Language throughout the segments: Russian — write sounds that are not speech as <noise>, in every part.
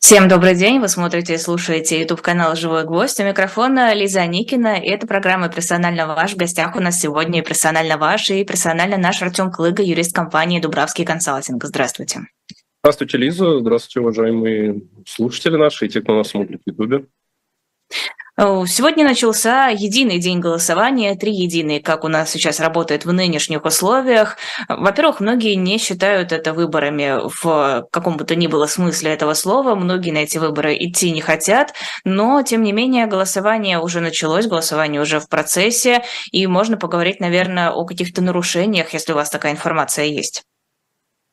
Всем добрый день, вы смотрите и слушаете YouTube-канал «Живой гвоздь». У микрофона Лиза Никина, и это программа «Персонально ваш». В гостях у нас сегодня и «Персонально ваш», и персонально наш Артем Клыга, юрист компании «Дубравский консалтинг». Здравствуйте. Здравствуйте, Лиза. Здравствуйте, уважаемые слушатели наши и те, кто нас смотрит в YouTube. Сегодня начался единый день голосования, три единые, как у нас сейчас работает в нынешних условиях. Во-первых, многие не считают это выборами в каком бы то ни было смысле этого слова, многие на эти выборы идти не хотят, но, тем не менее, голосование уже началось, голосование уже в процессе, и можно поговорить, наверное, о каких-то нарушениях, если у вас такая информация есть.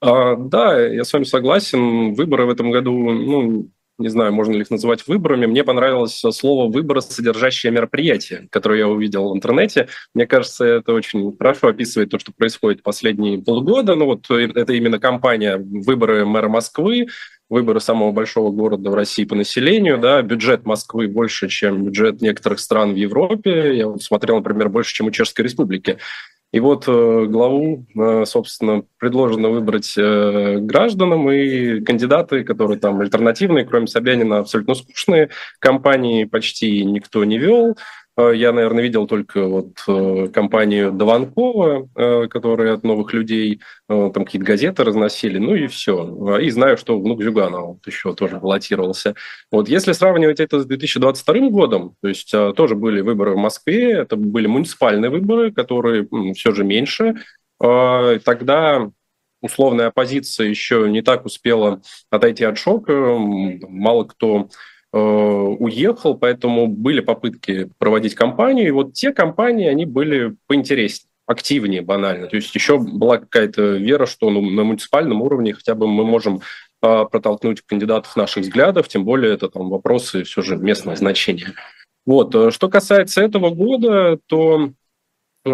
А, да, я с вами согласен. Выборы в этом году ну, не знаю, можно ли их называть выборами. Мне понравилось слово «выбор», содержащее мероприятие, которое я увидел в интернете. Мне кажется, это очень хорошо описывает то, что происходит последние полгода. Ну вот э, это именно кампания «Выборы мэра Москвы», выборы самого большого города в России по населению, да, бюджет Москвы больше, чем бюджет некоторых стран в Европе. Я вот смотрел, например, больше, чем у Чешской Республики. И вот э, главу, э, собственно, предложено выбрать э, гражданам, и кандидаты, которые там альтернативные, кроме Собянина, абсолютно скучные, компании почти никто не вел. Э, я, наверное, видел только вот э, компанию Дованкова, э, которая от новых людей там какие-то газеты разносили, ну и все. И знаю, что внук Зюганова вот еще тоже баллотировался. Вот если сравнивать это с 2022 годом, то есть тоже были выборы в Москве, это были муниципальные выборы, которые все же меньше, тогда условная оппозиция еще не так успела отойти от шока, мало кто уехал, поэтому были попытки проводить кампанию, и вот те кампании, они были поинтереснее, активнее банально. То есть еще была какая-то вера, что ну, на муниципальном уровне хотя бы мы можем э, протолкнуть кандидатов наших взглядов, тем более это там вопросы все же местного значения. Вот. Э, что касается этого года, то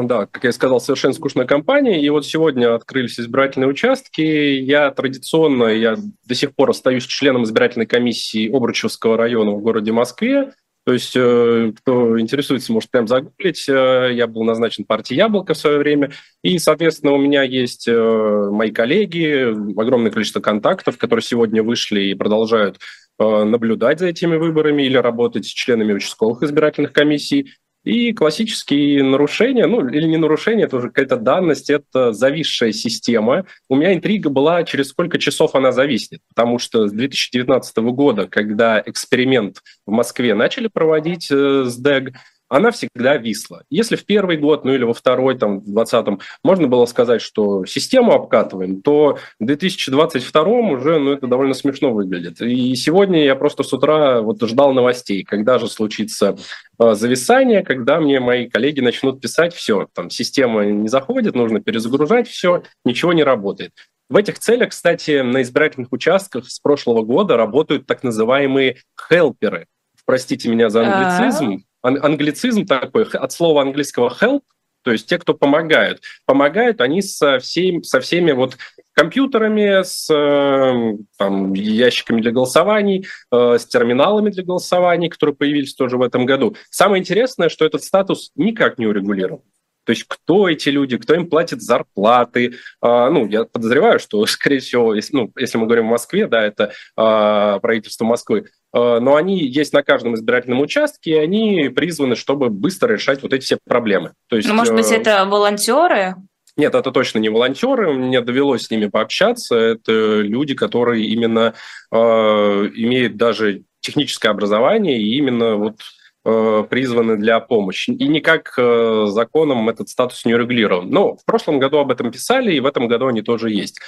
да, как я сказал, совершенно скучная кампания. И вот сегодня открылись избирательные участки. Я традиционно, я до сих пор остаюсь членом избирательной комиссии Обручевского района в городе Москве. То есть, э, кто интересуется, может прям загуглить. Э, я был назначен партией «Яблоко» в свое время. И, соответственно, у меня есть э, мои коллеги, огромное количество контактов, которые сегодня вышли и продолжают наблюдать за этими выборами или работать с членами участковых избирательных комиссий. И классические нарушения, ну или не нарушения, это уже какая-то данность, это зависшая система. У меня интрига была, через сколько часов она зависнет, потому что с 2019 года, когда эксперимент в Москве начали проводить э, с ДЭГ, она всегда висла. Если в первый год, ну или во второй, там, в 2020, можно было сказать, что систему обкатываем, то в 2022 уже, ну, это довольно смешно выглядит. И сегодня я просто с утра вот ждал новостей, когда же случится э, зависание, когда мне мои коллеги начнут писать, все, там, система не заходит, нужно перезагружать, все, ничего не работает. В этих целях, кстати, на избирательных участках с прошлого года работают так называемые хелперы. Простите меня за англицизм англицизм такой, от слова английского help, то есть те, кто помогают. Помогают они со, всем, со всеми вот компьютерами, с э, там, ящиками для голосований, э, с терминалами для голосований, которые появились тоже в этом году. Самое интересное, что этот статус никак не урегулирован. То есть кто эти люди, кто им платит зарплаты. А, ну, я подозреваю, что, <laughs> скорее всего, если, ну, если мы говорим о Москве, да, это а, правительство Москвы, а, но они есть на каждом избирательном участке, и они призваны, чтобы быстро решать вот эти все проблемы. То есть, ну, может быть, э, это волонтеры? Нет, это точно не волонтеры, мне довелось с ними пообщаться. Это люди, которые именно э, имеют даже техническое образование и именно вот призваны для помощи. И никак э, законом этот статус не регулирован. Но в прошлом году об этом писали, и в этом году они тоже есть.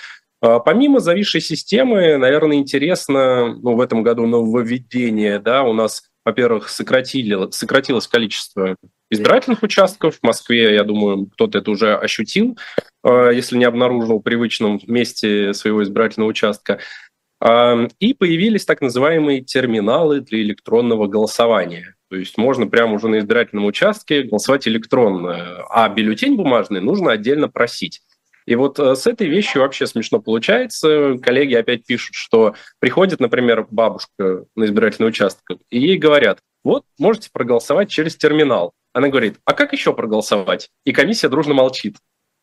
А помимо зависшей системы, наверное, интересно ну, в этом году нововведение. Да, у нас, во-первых, сократили, сократилось количество избирательных участков. В Москве, я думаю, кто-то это уже ощутил, э, если не обнаружил в привычном месте своего избирательного участка. И появились так называемые терминалы для электронного голосования. То есть можно прямо уже на избирательном участке голосовать электронно, а бюллетень бумажный нужно отдельно просить. И вот э, с этой вещью вообще смешно получается. Коллеги опять пишут, что приходит, например, бабушка на избирательный участок, и ей говорят, вот, можете проголосовать через терминал. Она говорит, а как еще проголосовать? И комиссия дружно молчит.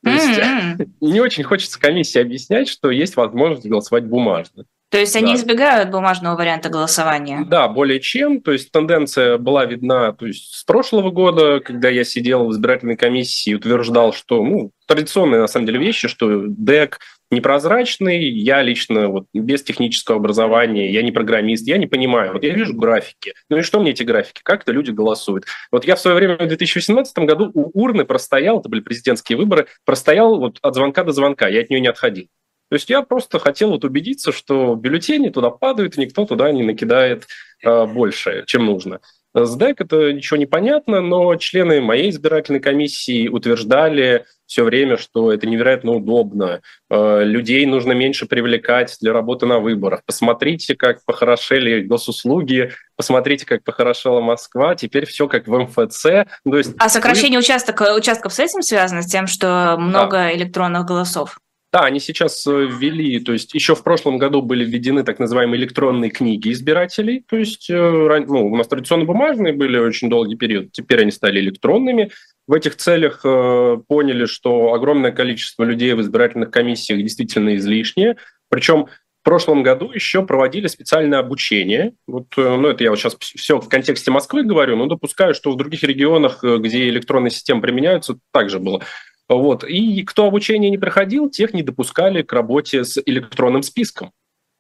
То есть mm-hmm. <laughs> не очень хочется комиссии объяснять, что есть возможность голосовать бумажно. То есть они да. избегают бумажного варианта голосования? Да, более чем. То есть тенденция была видна то есть, с прошлого года, когда я сидел в избирательной комиссии и утверждал, что ну, традиционные на самом деле вещи, что ДЭК непрозрачный, я лично вот без технического образования, я не программист, я не понимаю. Вот я вижу графики. Ну и что мне эти графики? Как это люди голосуют? Вот я в свое время в 2018 году у урны простоял, это были президентские выборы, простоял вот от звонка до звонка, я от нее не отходил. То есть я просто хотел вот убедиться, что бюллетени туда падают, и никто туда не накидает э, больше, чем нужно. С ДЭК это ничего не понятно, но члены моей избирательной комиссии утверждали все время, что это невероятно удобно. Э, людей нужно меньше привлекать для работы на выборах. Посмотрите, как похорошели госуслуги, посмотрите, как похорошела Москва. Теперь все как в МФЦ. То есть а сокращение участок, участков с этим связано, с тем, что много да. электронных голосов? Да, они сейчас э, ввели, то есть еще в прошлом году были введены так называемые электронные книги избирателей, то есть э, ну, у нас традиционно бумажные были очень долгий период, теперь они стали электронными. В этих целях э, поняли, что огромное количество людей в избирательных комиссиях действительно излишнее, причем в прошлом году еще проводили специальное обучение. Вот, ну, это я вот сейчас все в контексте Москвы говорю, но допускаю, что в других регионах, где электронные системы применяются, также было. Вот. И кто обучение не проходил, тех не допускали к работе с электронным списком.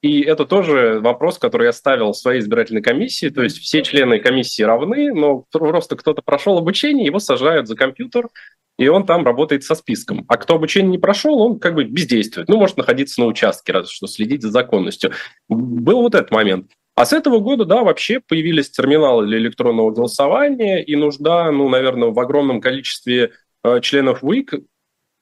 И это тоже вопрос, который я ставил в своей избирательной комиссии. То есть все члены комиссии равны, но просто кто-то прошел обучение, его сажают за компьютер, и он там работает со списком. А кто обучение не прошел, он как бы бездействует. Ну, может находиться на участке, разве что следить за законностью. Был вот этот момент. А с этого года, да, вообще появились терминалы для электронного голосования, и нужда, ну, наверное, в огромном количестве членов ВИК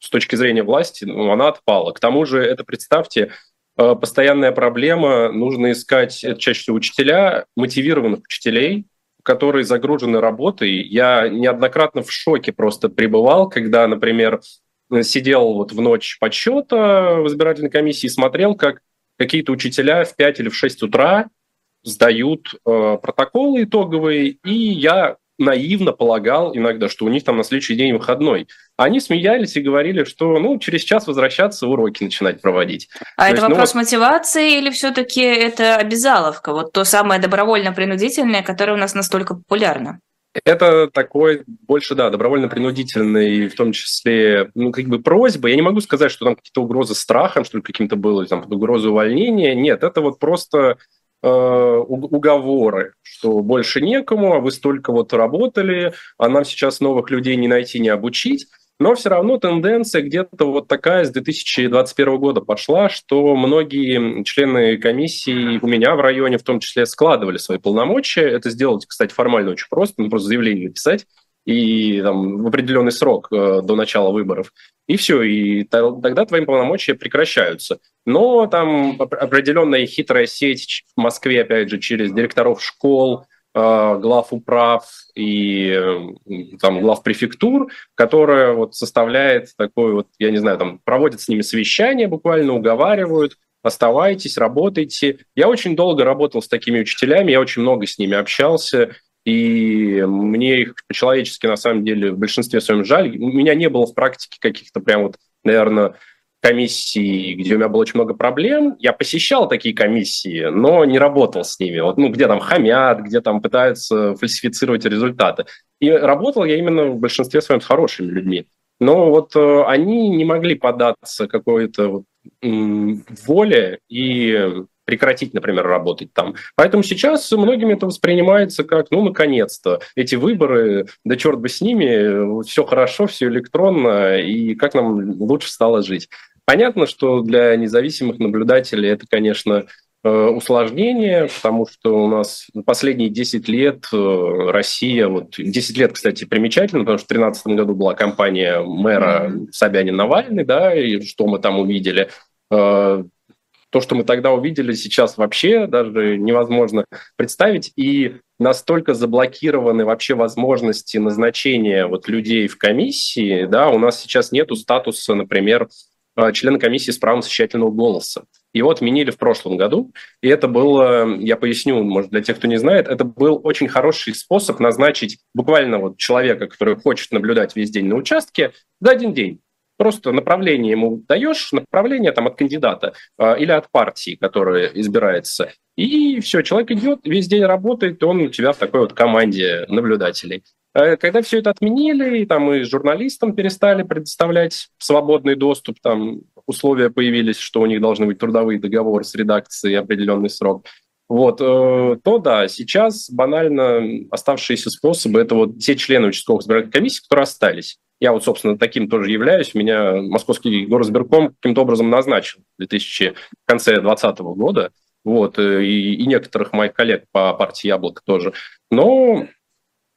с точки зрения власти, ну, она отпала. К тому же, это, представьте, э, постоянная проблема, нужно искать, это чаще всего учителя, мотивированных учителей, которые загружены работой. Я неоднократно в шоке просто пребывал, когда, например, сидел вот в ночь подсчета в избирательной комиссии и смотрел, как какие-то учителя в 5 или в 6 утра сдают э, протоколы итоговые, и я наивно полагал иногда, что у них там на следующий день выходной. Они смеялись и говорили, что ну, через час возвращаться, уроки начинать проводить. А то это есть, ну вопрос ну, мотивации или все-таки это обязаловка? Вот то самое добровольно-принудительное, которое у нас настолько популярно? Это такой больше, да, добровольно-принудительный, в том числе, ну, как бы просьба. Я не могу сказать, что там какие-то угрозы страхом, что ли, каким-то было, там, угрозы увольнения. Нет, это вот просто уговоры, что больше некому, а вы столько вот работали, а нам сейчас новых людей не найти, не обучить. Но все равно тенденция где-то вот такая с 2021 года пошла, что многие члены комиссии у меня в районе в том числе складывали свои полномочия. Это сделать, кстати, формально очень просто, ну, просто заявление написать и там, в определенный срок э, до начала выборов. И все, и тогда твои полномочия прекращаются. Но там определенная хитрая сеть в Москве, опять же, через директоров школ, э, глав управ и э, там глав префектур, которая вот составляет такой вот, я не знаю, там проводят с ними совещания буквально, уговаривают, оставайтесь, работайте. Я очень долго работал с такими учителями, я очень много с ними общался, и мне их по-человечески, на самом деле, в большинстве своем жаль. У меня не было в практике каких-то прям вот, наверное, комиссий, где у меня было очень много проблем. Я посещал такие комиссии, но не работал с ними. Вот, ну, где там хамят, где там пытаются фальсифицировать результаты. И работал я именно в большинстве своем с хорошими людьми. Но вот э, они не могли податься какой-то вот, воле и прекратить, например, работать там. Поэтому сейчас многими это воспринимается как, ну, наконец-то, эти выборы, да черт бы с ними, все хорошо, все электронно, и как нам лучше стало жить. Понятно, что для независимых наблюдателей это, конечно, э, усложнение, потому что у нас последние 10 лет э, Россия, вот 10 лет, кстати, примечательно, потому что в 2013 году была кампания мэра Собянин-Навальный, да, и что мы там увидели. То, что мы тогда увидели, сейчас вообще даже невозможно представить. И настолько заблокированы вообще возможности назначения вот людей в комиссии, да, у нас сейчас нету статуса, например, э, члена комиссии с правом совещательного голоса. Его отменили в прошлом году, и это было, я поясню, может, для тех, кто не знает, это был очень хороший способ назначить буквально вот человека, который хочет наблюдать весь день на участке, за один день. Просто направление ему даешь, направление там от кандидата э, или от партии, которая избирается. И все, человек идет, весь день работает, он у тебя в такой вот команде наблюдателей. Э, когда все это отменили, и там и журналистам перестали предоставлять свободный доступ, там условия появились, что у них должны быть трудовые договоры с редакцией определенный срок, вот, э, то да, сейчас банально оставшиеся способы – это вот те члены участковых избирательных комиссий, которые остались. Я вот, собственно, таким тоже являюсь. Меня Московский горосберком каким-то образом назначил в 2000, в конце 2020 года. Вот, э, и, и некоторых моих коллег по партии «Яблоко» тоже. Но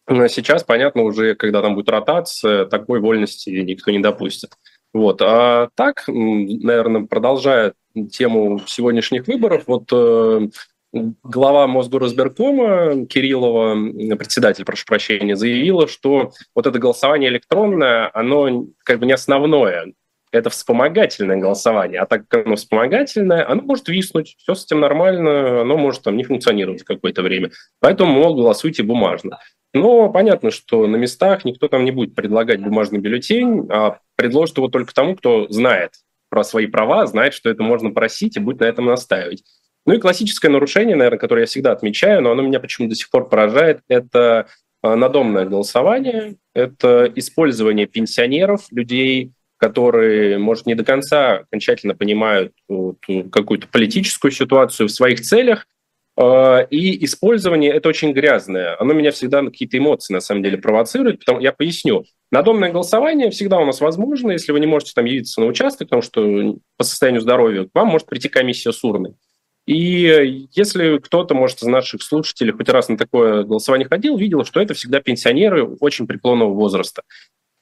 сейчас, понятно, уже, когда там будет ротация, такой вольности никто не допустит. Вот. А так, наверное, продолжая тему сегодняшних выборов, вот э, глава Мосгорразберкома Кириллова, председатель, прошу прощения, заявила, что вот это голосование электронное, оно как бы не основное, это вспомогательное голосование. А так как оно вспомогательное, оно может виснуть, все с этим нормально, оно может там не функционировать какое-то время. Поэтому, мол, голосуйте бумажно. Но понятно, что на местах никто там не будет предлагать бумажный бюллетень, а предложит его только тому, кто знает про свои права, знает, что это можно просить и будет на этом настаивать. Ну и классическое нарушение, наверное, которое я всегда отмечаю, но оно меня почему-то до сих пор поражает, это а, надомное голосование, это использование пенсионеров, людей, которые, может, не до конца окончательно понимают какую-то политическую ситуацию в своих целях, а, и использование это очень грязное. Оно меня всегда на какие-то эмоции, на самом деле, провоцирует. Потому, я поясню. Надомное голосование всегда у нас возможно, если вы не можете там явиться на участок, потому что по состоянию здоровья к вам может прийти комиссия с урной. И если кто-то, может, из наших слушателей хоть раз на такое голосование ходил, видел, что это всегда пенсионеры очень преклонного возраста.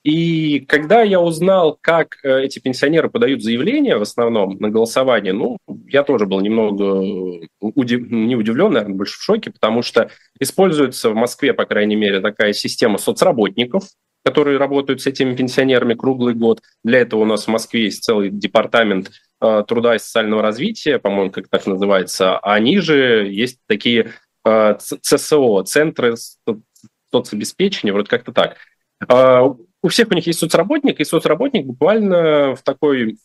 И когда я узнал, как э, эти пенсионеры подают заявления в основном на голосование, ну, я тоже был немного удив... не удивлен, наверное, больше в шоке, потому что используется в Москве, по крайней мере, такая система соцработников, которые работают с этими пенсионерами круглый год. Для этого у нас в Москве есть целый департамент э, труда и социального развития, по-моему, как так называется, а ниже есть такие э, ЦСО, центры соцобеспечения, вроде как-то так. Э, у всех у них есть соцработник, и соцработник буквально в такой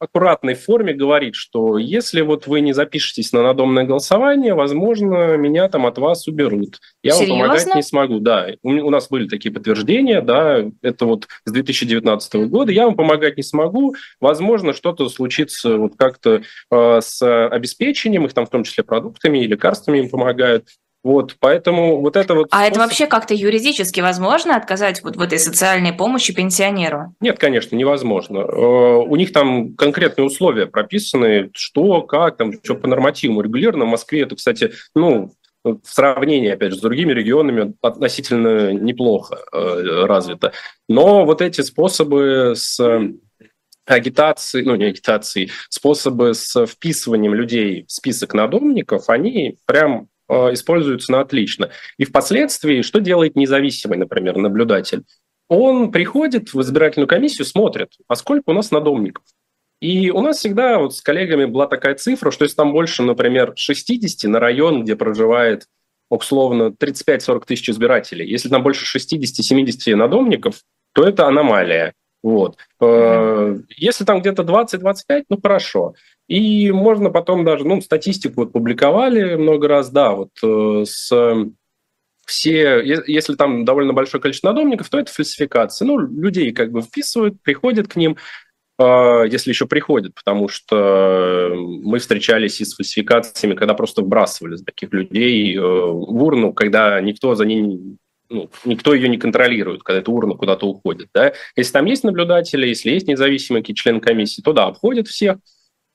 аккуратной форме говорит, что если вот вы не запишетесь на надомное голосование, возможно, меня там от вас уберут. Я Серьезно? вам помогать не смогу. Да, у, у нас были такие подтверждения, да, это вот с 2019 года. Я вам помогать не смогу. Возможно, что-то случится вот как-то э, с обеспечением, их там в том числе продуктами и лекарствами им помогают. Вот, поэтому вот это вот... А способ... это вообще как-то юридически возможно отказать вот в этой социальной помощи пенсионеру? Нет, конечно, невозможно. Э, у них там конкретные условия прописаны, что, как, там, что по нормативам регулировано. В Москве это, кстати, ну, в сравнении, опять же, с другими регионами относительно неплохо э, развито. Но вот эти способы с агитации, ну не агитации, способы с вписыванием людей в список надомников, они прям используются на отлично. И впоследствии, что делает независимый, например, наблюдатель? Он приходит в избирательную комиссию, смотрит, а сколько у нас надомников. И у нас всегда вот с коллегами была такая цифра, что если там больше, например, 60 на район, где проживает условно 35-40 тысяч избирателей, если там больше 60-70 надомников, то это аномалия. Вот. Mm-hmm. Если там где-то 20-25, ну хорошо. И можно потом даже, ну, статистику вот публиковали много раз, да, вот э, с все, если там довольно большое количество надомников, то это фальсификация. Ну, людей как бы вписывают, приходят к ним, э, если еще приходят, потому что мы встречались и с фальсификациями, когда просто вбрасывали таких людей в урну, когда никто за ними ну, никто ее не контролирует, когда эта урна куда-то уходит. Да? Если там есть наблюдатели, если есть независимый член комиссии, то да, обходят всех, э,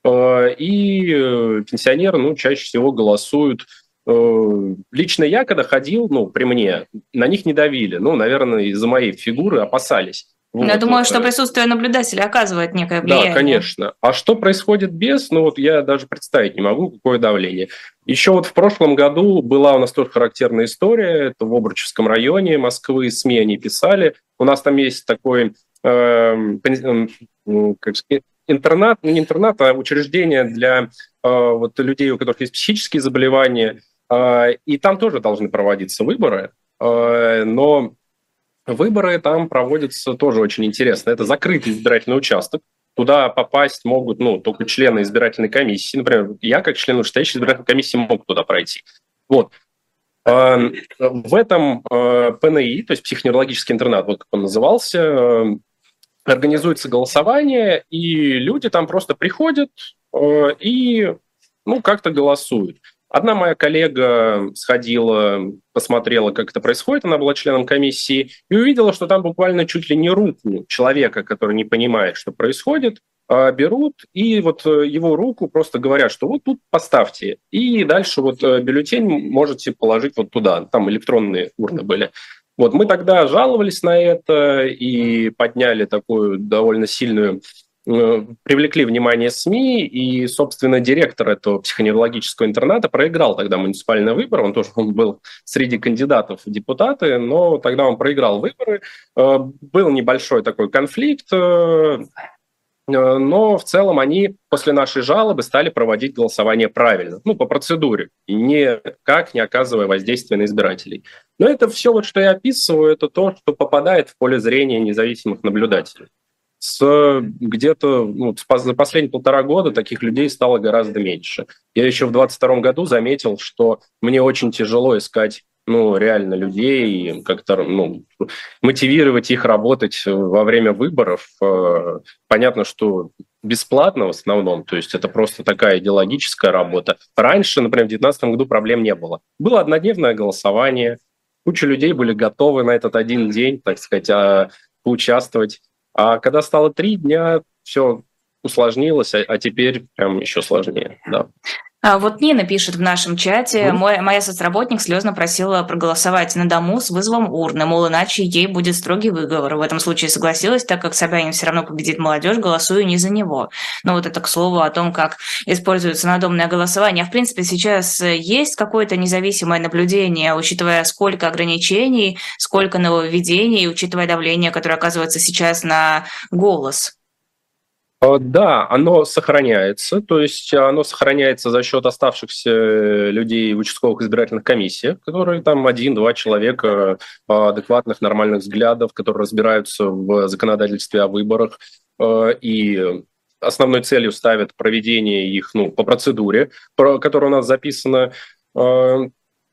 и э, пенсионеры ну, чаще всего голосуют. Э, лично я, когда ходил, ну, при мне, на них не давили. Ну, наверное, из-за моей фигуры опасались. Вот. Я думаю, что присутствие наблюдателя оказывает некое влияние. Да, конечно. А что происходит без, ну вот я даже представить не могу, какое давление. Еще вот в прошлом году была у нас тоже характерная история, это в Обручевском районе Москвы, СМИ они писали. У нас там есть такой э, интернат, ну не интернат, а учреждение для э, вот, людей, у которых есть психические заболевания, э, и там тоже должны проводиться выборы, э, но Выборы там проводятся тоже очень интересно. Это закрытый избирательный участок. Туда попасть могут ну, только члены избирательной комиссии. Например, я, как член вышестоящей избирательной комиссии, мог туда пройти. Вот. В этом ПНИ, то есть психоневрологический интернат, вот как он назывался, организуется голосование, и люди там просто приходят э, и ну, как-то голосуют. Одна моя коллега сходила, посмотрела, как это происходит, она была членом комиссии, и увидела, что там буквально чуть ли не руку человека, который не понимает, что происходит, а, берут и вот э, его руку просто говорят, что вот тут поставьте, и дальше вот э, бюллетень можете положить вот туда, там электронные урны были. Вот мы тогда жаловались на это и подняли такую довольно сильную э, привлекли внимание СМИ, и, собственно, директор этого психоневрологического интерната проиграл тогда муниципальный выбор, он тоже он <laughs> был среди кандидатов в депутаты, но тогда он проиграл выборы. Был небольшой такой конфликт, Э, но в целом они после нашей жалобы стали проводить голосование правильно, ну, по процедуре, никак не оказывая воздействия на избирателей. Но это все, вот, что я описываю, это то, что попадает в поле зрения независимых наблюдателей. С где-то ну, за последние полтора года таких людей стало гораздо меньше. Я еще в 2022 году заметил, что мне очень тяжело искать ну, реально людей, как-то ну, мотивировать их работать во время выборов. Э, понятно, что бесплатно в основном, то есть это просто такая идеологическая работа. Раньше, например, в 2019 году проблем не было. Было однодневное голосование, куча людей были готовы на этот один день, так сказать, а, поучаствовать. А когда стало три дня, все усложнилось, а, а теперь прям еще сложнее. Да. А вот Нина пишет в нашем чате, мой, моя соцработник слезно просила проголосовать на дому с вызовом урны, мол, иначе ей будет строгий выговор. В этом случае согласилась, так как Собянин все равно победит молодежь, голосую не за него. Но вот это к слову о том, как используется надомное голосование. А в принципе сейчас есть какое-то независимое наблюдение, учитывая сколько ограничений, сколько нововведений, учитывая давление, которое оказывается сейчас на голос? А, да, оно сохраняется, то есть оно сохраняется за счет оставшихся людей в участковых избирательных комиссиях, которые там один-два человека а, адекватных, нормальных взглядов, которые разбираются в законодательстве о выборах а, и основной целью ставят проведение их ну, по процедуре, которая у нас записана.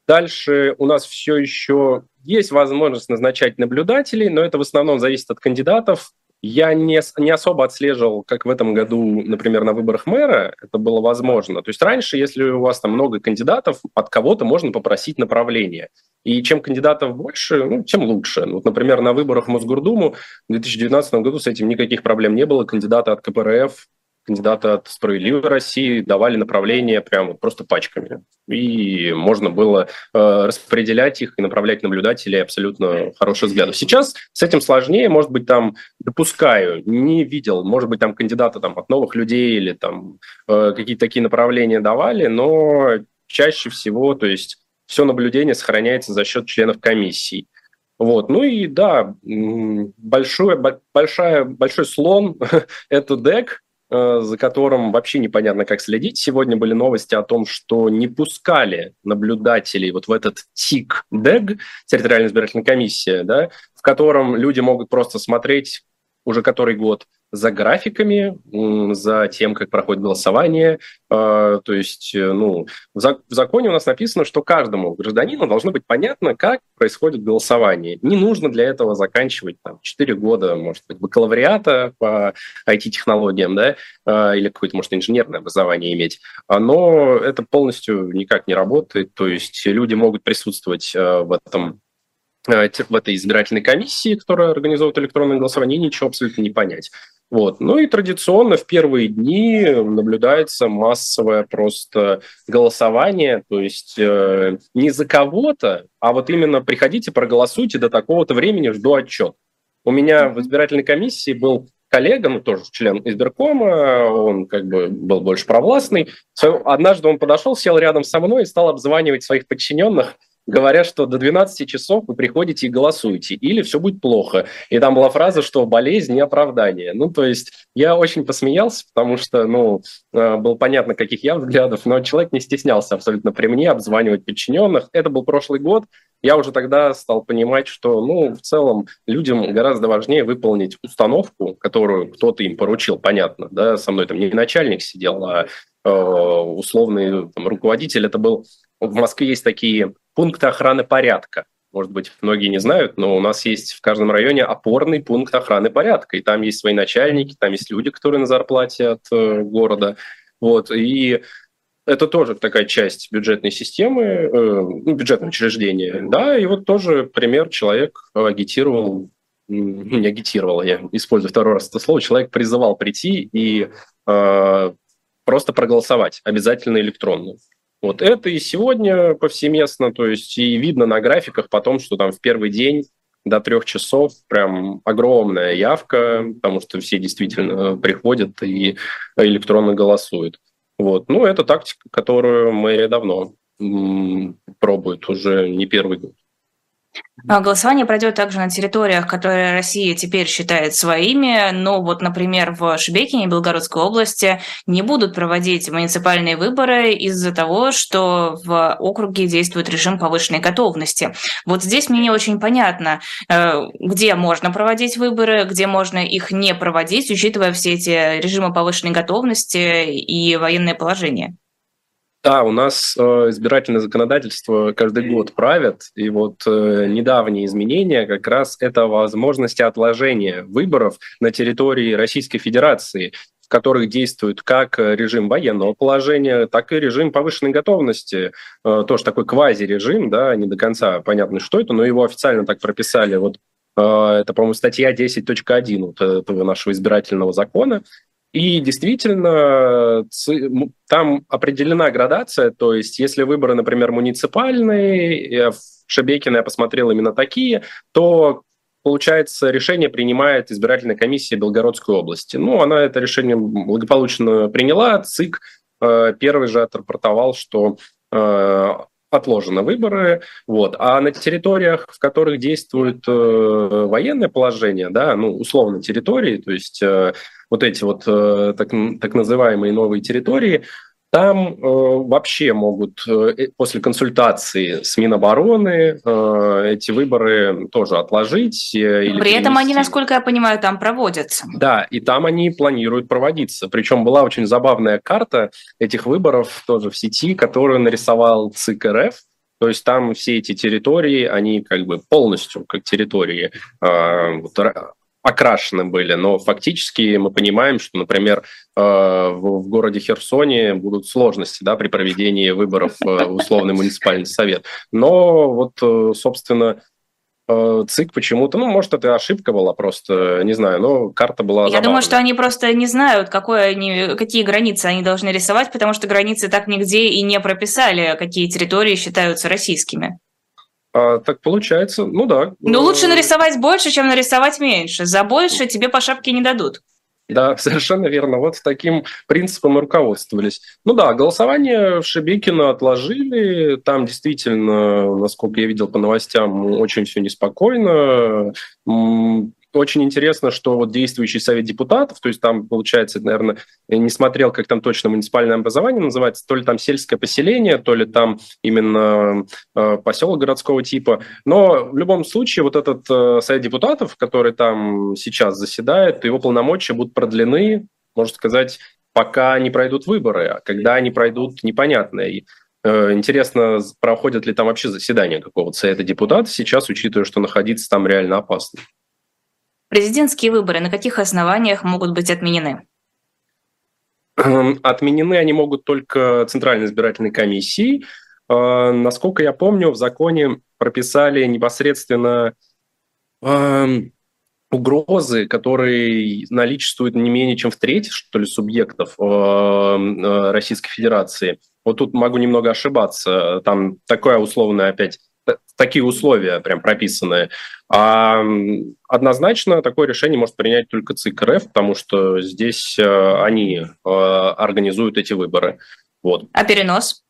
Дальше у нас все еще есть возможность назначать наблюдателей, но это в основном зависит от кандидатов. Я не, не особо отслеживал, как в этом году, например, на выборах мэра это было возможно. То есть раньше, если у вас там много кандидатов, от кого-то можно попросить направление. И чем кандидатов больше, ну, тем лучше. Вот, например, на выборах в Мосгордуму в 2019 году с этим никаких проблем не было. Кандидаты от КПРФ кандидата от «Справедливой России» давали направления прямо просто пачками. И можно было э, распределять их и направлять наблюдателей абсолютно хороших взглядов. Сейчас с этим сложнее, может быть, там допускаю, не видел, может быть, там кандидаты там, от новых людей или там э, какие-то такие направления давали, но чаще всего, то есть все наблюдение сохраняется за счет членов комиссии. Вот. Ну и да, большой, большая, большой слон <laughs> – это ДЭК, Э, за которым вообще непонятно, как следить. Сегодня были новости о том, что не пускали наблюдателей вот в этот ТИК ДЭГ, территориальная избирательная комиссия, да, в котором люди могут просто смотреть уже который год за графиками, за тем, как проходит голосование. А, то есть, э, ну, в законе у нас написано, что каждому гражданину должно быть понятно, как происходит голосование. Не нужно для этого заканчивать там, 4 года, может быть, бакалавриата по IT-технологиям, да, а, или какое-то, может, инженерное образование иметь. А, но это полностью никак не работает. То есть люди могут присутствовать в этом в этой избирательной комиссии, которая организовывает электронное голосование, ничего абсолютно не понять. Вот. Ну и традиционно в первые дни наблюдается массовое просто голосование, то есть э, не за кого-то, а вот именно приходите, проголосуйте до такого-то времени, жду отчет. У меня в избирательной комиссии был коллега, ну тоже член избиркома, он как бы был больше провластный. Однажды он подошел, сел рядом со мной и стал обзванивать своих подчиненных – говорят, что до 12 часов вы приходите и голосуете, или все будет плохо. И там была фраза, что болезнь не оправдание. Ну, то есть я очень посмеялся, потому что, ну, э, было понятно, каких я взглядов, но человек не стеснялся абсолютно при мне обзванивать подчиненных. Это был прошлый год, я уже тогда стал понимать, что, ну, в целом, людям гораздо важнее выполнить установку, которую кто-то им поручил, понятно, да, со мной там не начальник сидел, а э, условный там, руководитель. Это был... В Москве есть такие пункты охраны порядка. Может быть, многие не знают, но у нас есть в каждом районе опорный пункт охраны порядка. И там есть свои начальники, там есть люди, которые на зарплате от э, города. Вот. И это тоже такая часть бюджетной системы, э, ну, бюджетного учреждения. Да, и вот тоже пример, человек агитировал, не агитировал, я использую второй раз это слово, человек призывал прийти и э, просто проголосовать, обязательно электронно. Вот это и сегодня повсеместно, то есть и видно на графиках потом, что там в первый день до трех часов прям огромная явка, потому что все действительно приходят и электронно голосуют. Вот. Ну, это тактика, которую мэрия давно пробует, уже не первый год. А голосование пройдет также на территориях, которые Россия теперь считает своими, но вот, например, в Шебекине, Белгородской области не будут проводить муниципальные выборы из-за того, что в округе действует режим повышенной готовности. Вот здесь мне не очень понятно, э, где можно проводить выборы, где можно их не проводить, учитывая все эти режимы повышенной готовности и военное положение. Да, у нас э, избирательное законодательство каждый год правят, и вот э, недавние изменения как раз это возможности отложения выборов на территории Российской Федерации, в которых действует как режим военного положения, так и режим повышенной готовности, э, тоже такой квази-режим, да, не до конца понятно, что это, но его официально так прописали вот это, по-моему, статья 10.1 вот этого нашего избирательного закона. И действительно, там определена градация, то есть если выборы, например, муниципальные, в Шебекино я посмотрел именно такие, то получается, решение принимает избирательная комиссия Белгородской области. Ну, она это решение благополучно приняла. ЦИК э, первый же отрапортовал, что э, отложены выборы. Вот. А на территориях, в которых действует э, военное положение, да, ну, условно территории, то есть э, вот эти вот э, так, так называемые новые территории, там э, вообще могут э, после консультации с Минобороны э, эти выборы тоже отложить. Э, или При этом они, насколько я понимаю, там проводятся. Да, и там они планируют проводиться. Причем была очень забавная карта этих выборов тоже в сети, которую нарисовал ЦИК РФ. То есть там все эти территории, они как бы полностью как территории э, вот, окрашены были, но фактически мы понимаем, что, например, э, в городе Херсоне будут сложности да, при проведении выборов в условный муниципальный совет. Но вот, э, собственно, э, ЦИК почему-то, ну, может, это ошибка была просто, не знаю, но карта была Я забавная. думаю, что они просто не знают, какой они, какие границы они должны рисовать, потому что границы так нигде и не прописали, какие территории считаются российскими. А, так получается, ну да. Ну лучше нарисовать больше, чем нарисовать меньше. За больше тебе по шапке не дадут. Да, <laughs> совершенно верно. Вот таким принципом руководствовались. Ну да, голосование в Шебекино отложили. Там действительно, насколько я видел по новостям, очень все неспокойно очень интересно, что вот действующий совет депутатов, то есть там, получается, наверное, не смотрел, как там точно муниципальное образование называется, то ли там сельское поселение, то ли там именно э, поселок городского типа. Но в любом случае вот этот э, совет депутатов, который там сейчас заседает, его полномочия будут продлены, можно сказать, пока не пройдут выборы, а когда они пройдут, непонятно. И э, Интересно, проходят ли там вообще заседания какого-то совета депутата сейчас, учитывая, что находиться там реально опасно. Президентские выборы на каких основаниях могут быть отменены? Эм, отменены они могут только Центральной избирательной комиссией. Э, насколько я помню, в законе прописали непосредственно эм, угрозы, которые наличествуют не менее чем в трети, что ли, субъектов эм, э, Российской Федерации. Вот тут могу немного ошибаться. Там такое условное опять такие условия прям прописанные. А однозначно такое решение может принять только ЦИК РФ, потому что здесь э, они э, организуют эти выборы. Вот. А перенос?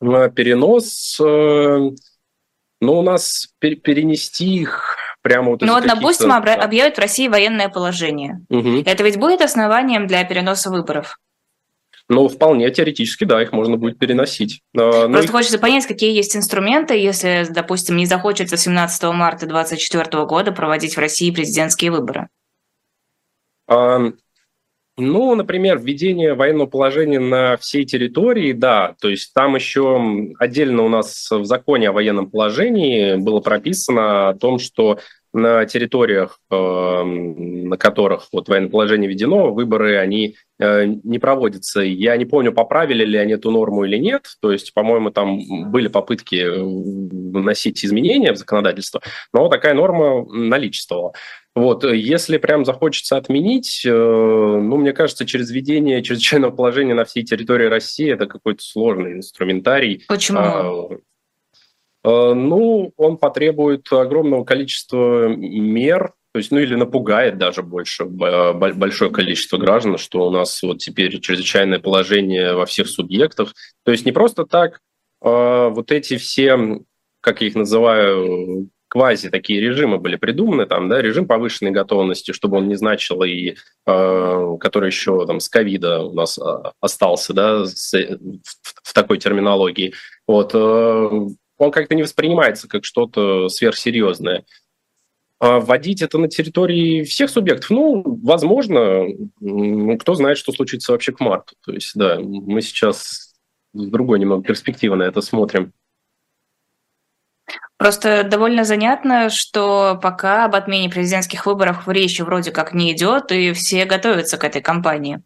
Перенос, э, ну, у нас перенести их прямо вот Ну вот, допустим, объявят в России военное положение. Угу. Это ведь будет основанием для переноса выборов? Но вполне теоретически, да, их можно будет переносить. А, ну Просто их... хочется понять, какие есть инструменты, если, допустим, не захочется 17 марта 2024 года проводить в России президентские выборы. А, ну, например, введение военного положения на всей территории, да, то есть там еще отдельно у нас в законе о военном положении было прописано о том, что на территориях, эм, на которых вот военное положение введено, выборы, они э, не проводятся. Я не помню, поправили ли они эту норму или нет. То есть, по-моему, там были попытки э, вносить изменения в законодательство, но такая норма наличествовала. Вот, если прям захочется отменить, э, ну, мне кажется, через введение чрезвычайного положения на всей территории России это какой-то сложный инструментарий. Почему? Э, ну, он потребует огромного количества мер, то есть, ну или напугает даже больше большое количество граждан, что у нас вот теперь чрезвычайное положение во всех субъектах. То есть не просто так а вот эти все, как я их называю, квази такие режимы были придуманы, там, да, режим повышенной готовности, чтобы он не значил и э, который еще там с ковида у нас остался, да, в, такой терминологии. Вот, э, он как-то не воспринимается как что-то сверхсерьезное. А вводить это на территории всех субъектов, ну, возможно, ну, кто знает, что случится вообще к марту. То есть, да, мы сейчас с другой немного перспективы на это смотрим. Просто довольно занятно, что пока об отмене президентских выборов речи вроде как не идет, и все готовятся к этой кампании.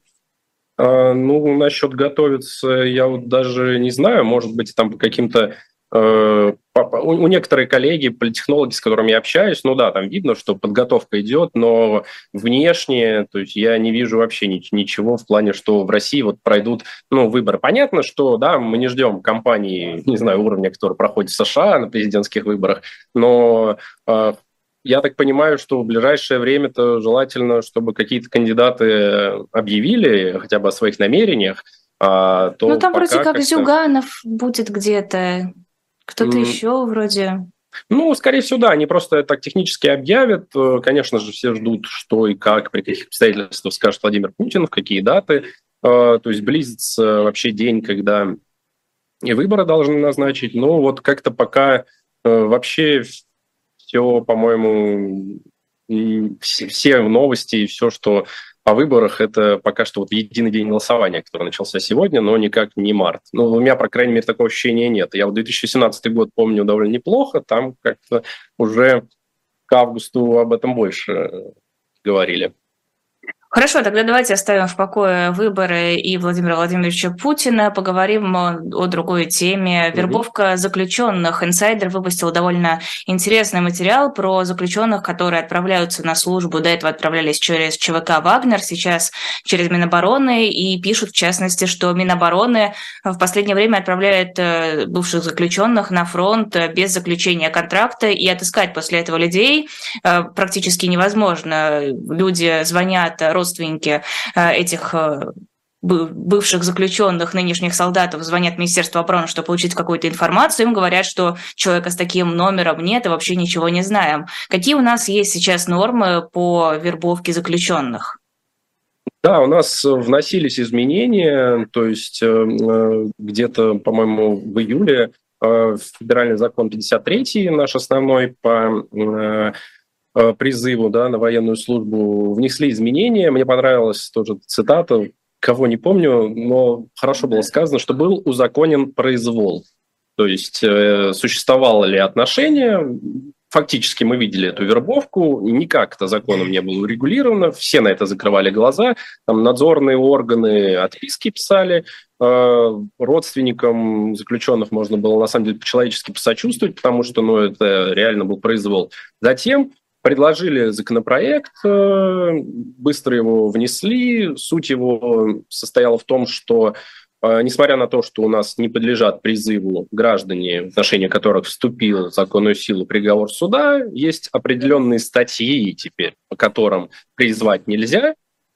А, ну, насчет готовиться, я вот даже не знаю, может быть, там по каким-то у некоторых коллеги, политтехнологи, с которыми я общаюсь, ну да, там видно, что подготовка идет, но внешне, то есть я не вижу вообще ничего в плане, что в России вот пройдут, ну, выборы. Понятно, что, да, мы не ждем кампании, не знаю, уровня, который проходит в США на президентских выборах, но э, я так понимаю, что в ближайшее время-то желательно, чтобы какие-то кандидаты объявили хотя бы о своих намерениях, а, то ну, там вроде как Зюганов будет где-то. Кто-то mm. еще вроде... Ну, скорее всего, да, они просто так технически объявят. Э, конечно же, все ждут, что и как, при каких обстоятельствах скажет Владимир Путин, в какие даты. Э, то есть близится вообще день, когда и выборы должны назначить. Но вот как-то пока э, вообще все, по-моему, все новости и все, что о выборах это пока что вот единый день голосования, который начался сегодня, но никак не март. Ну, у меня, по крайней мере, такого ощущения нет. Я в 2017 год помню довольно неплохо, там как-то уже к августу об этом больше говорили. Хорошо, тогда давайте оставим в покое выборы и Владимира Владимировича Путина. Поговорим о, о другой теме. Вербовка заключенных. Инсайдер выпустил довольно интересный материал про заключенных, которые отправляются на службу. До этого отправлялись через ЧВК «Вагнер», сейчас через Минобороны. И пишут, в частности, что Минобороны в последнее время отправляет э, бывших заключенных на фронт без заключения контракта. И отыскать после этого людей э, практически невозможно. Люди звонят родственники э, этих э, бывших заключенных, нынешних солдатов звонят в Министерство обороны, чтобы получить какую-то информацию, им говорят, что человека с таким номером нет и вообще ничего не знаем. Какие у нас есть сейчас нормы по вербовке заключенных? Да, у нас вносились изменения, то есть э, где-то, по-моему, в июле федеральный закон 53, наш основной по призыву да, на военную службу внесли изменения. Мне понравилась тоже цитата, кого не помню, но хорошо было сказано, что был узаконен произвол. То есть э, существовало ли отношение, фактически мы видели эту вербовку, никак это законом не было урегулировано, все на это закрывали глаза, там надзорные органы отписки писали, э, родственникам заключенных можно было на самом деле по-человечески посочувствовать, потому что ну, это реально был произвол. Затем предложили законопроект, э, быстро его внесли. Суть его состояла в том, что э, несмотря на то, что у нас не подлежат призыву граждане, в отношении которых вступил в законную силу приговор суда, есть определенные статьи теперь, по которым призвать нельзя,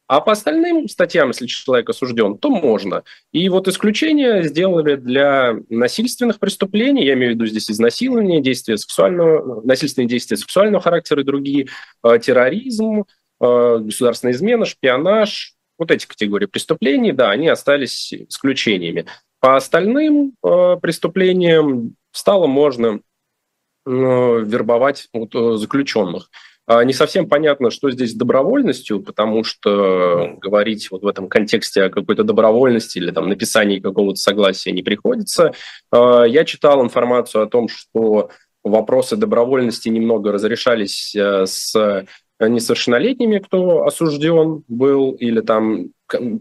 а по остальным статьям, если человек осужден, то можно. И вот исключение сделали для насильственных преступлений, я имею в виду здесь изнасилование, действия сексуального, насильственные действия сексуального характера и другие, э, терроризм, э, государственная измена, шпионаж, вот эти категории преступлений, да, они остались исключениями. По остальным э, преступлениям стало можно вербовать заключенных. А не совсем понятно, что здесь с добровольностью, потому что говорить вот в этом контексте о какой-то добровольности или там написании какого-то согласия не приходится. А, я читал информацию о том, что вопросы добровольности немного разрешались э, с несовершеннолетними, кто осужден был, или там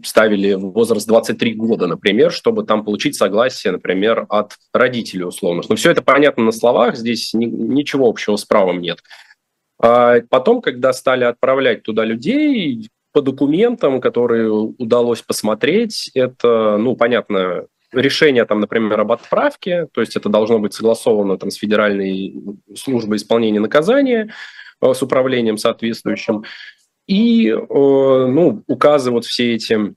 ставили возраст 23 года, например, чтобы там получить согласие, например, от родителей условно. Но все это понятно на словах, здесь ни, ничего общего с правом нет. А потом, когда стали отправлять туда людей по документам, которые удалось посмотреть, это, ну, понятно, решение, там, например, об отправке, то есть это должно быть согласовано там, с Федеральной службой исполнения наказания, э, с управлением соответствующим, и, э, ну, указы вот все эти,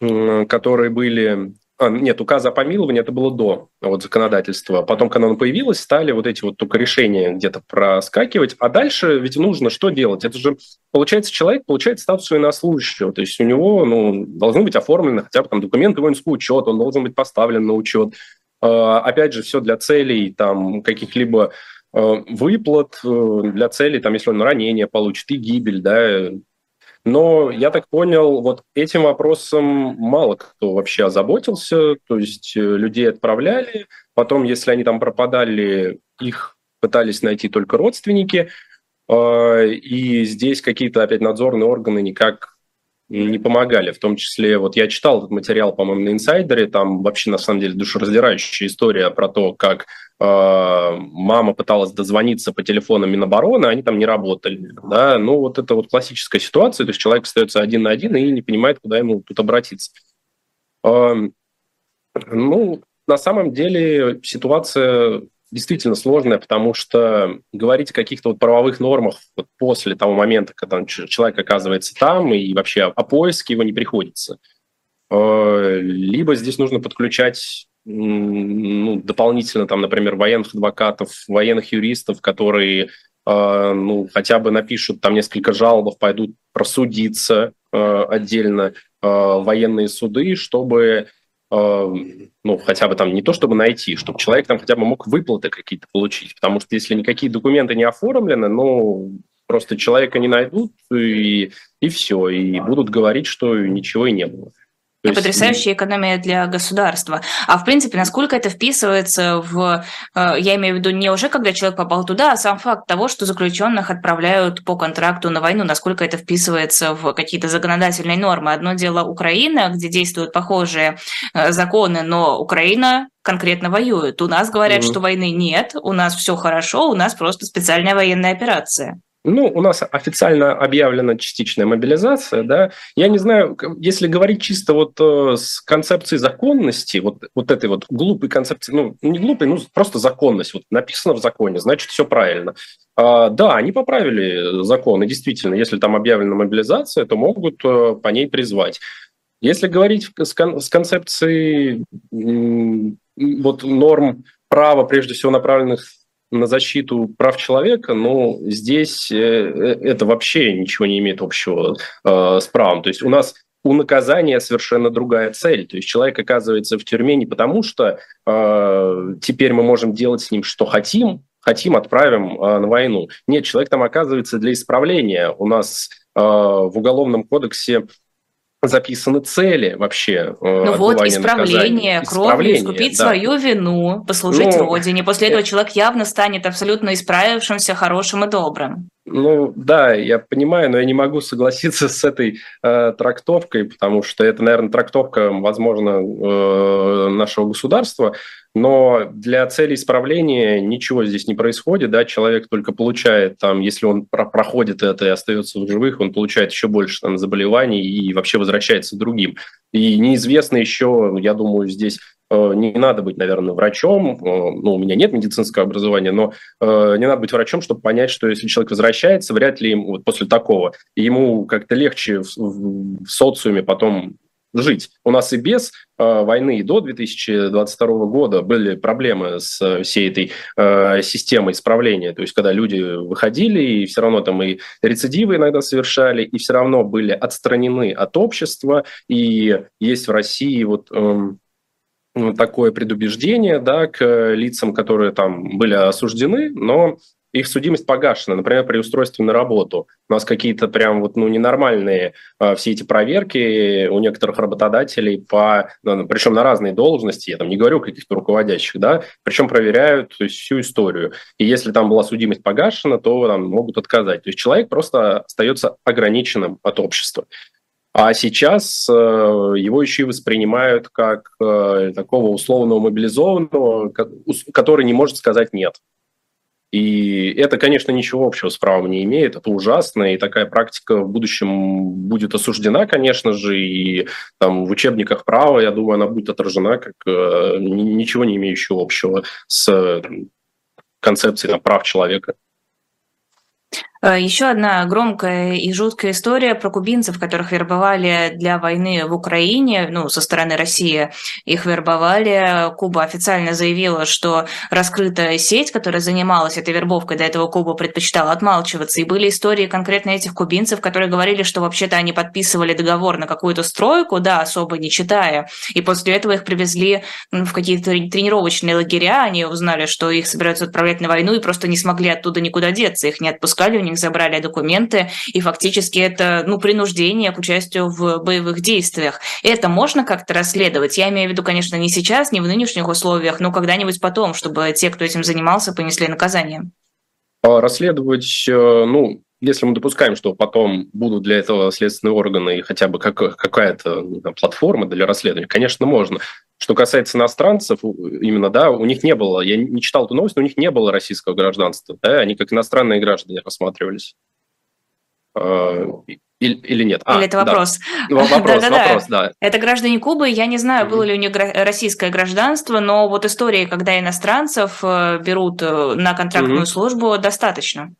которые были нет, указа о помиловании это было до вот, законодательства. Потом, когда оно появилось, стали вот эти вот только решения где-то проскакивать. А дальше ведь нужно что делать? Это же, получается, человек получает статус военнослужащего. То есть у него ну, должны быть оформлены хотя бы там документы воинского учета, он должен быть поставлен на учет. А, опять же, все для целей там каких-либо а, выплат, э, для целей, там, если он ранение получит и гибель, да, но я так понял, вот этим вопросом мало кто вообще озаботился, то есть э, людей отправляли, потом, если они там пропадали, их пытались найти только родственники, а, и здесь какие-то опять надзорные органы никак не помогали. В том числе, вот я читал этот материал, по-моему, на инсайдере, там вообще на самом деле душераздирающая история про то, как э, мама пыталась дозвониться по телефону Минобороны, они там не работали. Да? Ну, вот это вот классическая ситуация, то есть человек остается один на один и не понимает, куда ему тут обратиться. Э, ну, на самом деле ситуация действительно сложная, потому что говорить о каких-то вот правовых нормах вот после того момента, когда человек оказывается там, и вообще о поиске его не приходится. Э, либо здесь нужно подключать ну, дополнительно, там, например, военных адвокатов, военных юристов, которые э, ну, хотя бы напишут там несколько жалоб, пойдут просудиться э, отдельно военные суды, чтобы ну, хотя бы там не то, чтобы найти, чтобы человек там хотя бы мог выплаты какие-то получить. Потому что если никакие документы не оформлены, ну, просто человека не найдут, и, и все, и будут говорить, что ничего и не было. То есть... Потрясающая экономия для государства. А в принципе, насколько это вписывается в, э, я имею в виду не уже когда человек попал туда, а сам факт того, что заключенных отправляют по контракту на войну, насколько это вписывается в какие-то законодательные нормы. Одно дело Украина, где действуют похожие э, законы, но Украина конкретно воюет. У нас говорят, mm-hmm. что войны нет, у нас все хорошо, у нас просто специальная военная операция. Ну, у нас официально объявлена частичная мобилизация, да. Я не знаю, если говорить чисто вот э, с концепцией законности, вот, вот этой вот глупой концепции, ну, не глупой, ну, просто законность, вот написано в законе, значит, все правильно. А, да, они поправили закон, и действительно, если там объявлена мобилизация, то могут э, по ней призвать. Если говорить с, кон- с концепцией вот норм права, прежде всего направленных на защиту прав человека, но здесь э, э, это вообще ничего не имеет общего э, с правом. То есть у нас у наказания совершенно другая цель. То есть человек оказывается в тюрьме не потому, что теперь мы можем делать с ним что хотим, хотим отправим на войну. Нет, человек там оказывается для исправления. У нас в Уголовном кодексе записаны цели вообще. Э, ну вот, исправление, кровью, искупить да. свою вину, послужить ну, Родине. После этого человек явно станет абсолютно исправившимся, хорошим и добрым. Ну да, я понимаю, но я не могу согласиться с этой э, трактовкой, потому что это, наверное, трактовка, возможно, э, нашего государства, но для цели исправления ничего здесь не происходит, да, человек только получает там, если он про проходит это и остается в живых, он получает еще больше там заболеваний и вообще возвращается другим. И неизвестно еще, я думаю, здесь не надо быть, наверное, врачом, э, ну, у меня нет медицинского образования, но э, не надо быть врачом, чтобы понять, что если человек возвращается, вряд ли ему вот после такого, ему как-то легче в, в социуме потом жить. У нас и без э, войны, и до 2022 года были проблемы с э, всей этой э, системой исправления. То есть, когда люди выходили, и все равно там и рецидивы иногда совершали, и все равно были отстранены от общества. И есть в России вот... Э, такое предубеждение да, к лицам, которые там были осуждены, но их судимость погашена, например, при устройстве на работу. У нас какие-то прям вот, ну, ненормальные э, все эти проверки у некоторых работодателей по, ну, причем на разные должности, я там не говорю каких-то руководящих, да, причем проверяют то есть, всю историю. И если там была судимость погашена, то там могут отказать. То есть человек просто остается ограниченным от общества. А сейчас э, его еще и воспринимают как э, такого условного мобилизованного, который не может сказать «нет». И это, конечно, ничего общего с правом не имеет, это ужасно, и такая практика в будущем будет осуждена, конечно же, и там в учебниках права, я думаю, она будет отражена как э, ничего не имеющего общего с концепцией там, прав человека. Э, Еще одна громкая и жуткая история про кубинцев, которых вербовали для войны в Украине, ну, со стороны России их вербовали. Куба официально заявила, что раскрыта сеть, которая занималась этой вербовкой, до этого Куба предпочитала отмалчиваться. И были истории конкретно этих кубинцев, которые говорили, что вообще-то они подписывали договор на какую-то стройку, да, особо не читая, и после этого их привезли в какие-то тренировочные лагеря, они узнали, что их собираются отправлять на войну, и просто не смогли оттуда никуда деться, их не отпускали, у них них забрали документы, и фактически это ну, принуждение к участию в боевых действиях. Это можно как-то расследовать? Я имею в виду, конечно, не сейчас, не в нынешних условиях, но когда-нибудь потом, чтобы те, кто этим занимался, понесли наказание. А расследовать, э, ну, если мы допускаем, что потом будут для этого следственные органы и хотя бы как, какая-то ну, там, платформа для расследования, конечно, можно. Что касается иностранцев, именно, да, у них не было, я не читал эту новость, но у них не было российского гражданства, да, они как иностранные граждане рассматривались. А, или, или нет? А, или это вопрос? Да. Вопрос, <laughs> да, да, вопрос, да. Это граждане Кубы. Я не знаю, было ли у них российское гражданство, но вот истории, когда иностранцев э, берут э, на контрактную службу, достаточно.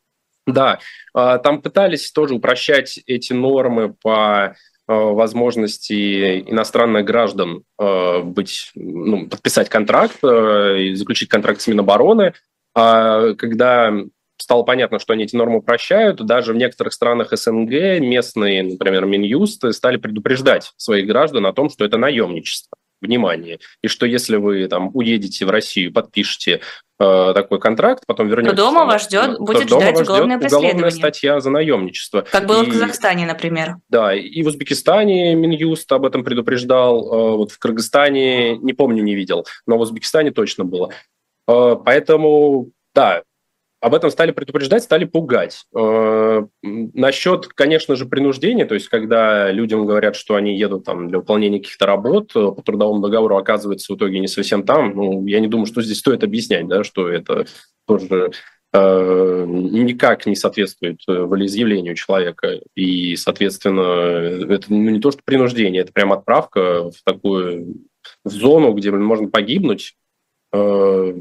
Да, а, там пытались тоже упрощать эти нормы по Э, возможности иностранных граждан э, быть, ну, подписать контракт и заключить контракт с Минобороны. А когда стало понятно, что они эти нормы упрощают, даже в некоторых странах СНГ местные, например, Минюсты стали предупреждать своих граждан о том, что это наемничество внимание. И что если вы там уедете в Россию, подпишете э, такой контракт, потом вернетесь... То дома вас ждет, будет дома ждать уголовное преследование. Уголовная статья за наемничество. Как было и, в Казахстане, например. Да, и в Узбекистане Минюст об этом предупреждал, э, вот в Кыргызстане, не помню, не видел, но в Узбекистане точно было. Э, поэтому, да, об этом стали предупреждать, стали пугать. Э, насчет, конечно же, принуждения, то есть когда людям говорят, что они едут там для выполнения каких-то работ э, по трудовому договору, оказывается в итоге не совсем там, ну, я не думаю, что здесь стоит объяснять, да, что это тоже э, никак не соответствует волеизъявлению человека. И, соответственно, это ну, не то, что принуждение, это прям отправка в такую в зону, где можно погибнуть, Э,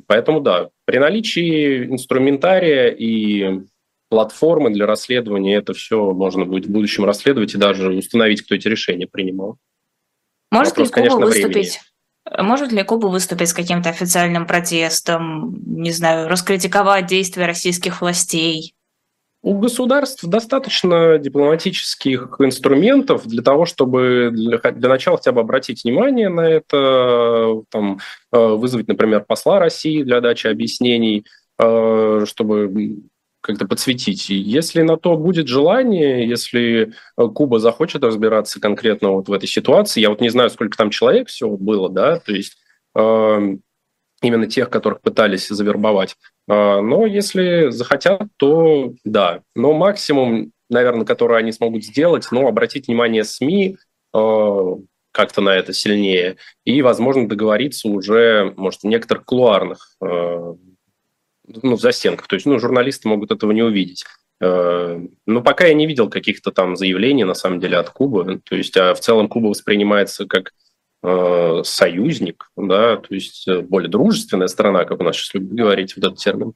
поэтому да, при наличии инструментария и платформы для расследования это все можно будет в будущем расследовать и даже установить, кто эти решения принимал. Может Вопрос, ли Куба конечно, выступить? Времени. Может ли Куба выступить с каким-то официальным протестом, не знаю, раскритиковать действия российских властей? У государств достаточно дипломатических инструментов для того, чтобы для, для начала хотя бы обратить внимание на это, там, э, вызвать, например, посла России для дачи объяснений, э, чтобы как-то подсветить. Если на то будет желание, если э, Куба захочет разбираться конкретно вот в этой ситуации, я вот не знаю, сколько там человек всего было, да, то есть именно тех, которых пытались завербовать. А, но если захотят, то да. Но максимум, наверное, который они смогут сделать, ну, обратить внимание СМИ а, как-то на это сильнее и, возможно, договориться уже, может, в некоторых кулуарных а, ну, застенках. То есть, ну, журналисты могут этого не увидеть. Но пока я не видел каких-то там заявлений, на самом деле, от Кубы. То есть, а в целом Куба воспринимается как Э, союзник, да, то есть э, более дружественная страна, как у нас сейчас любят говорить вот этот термин.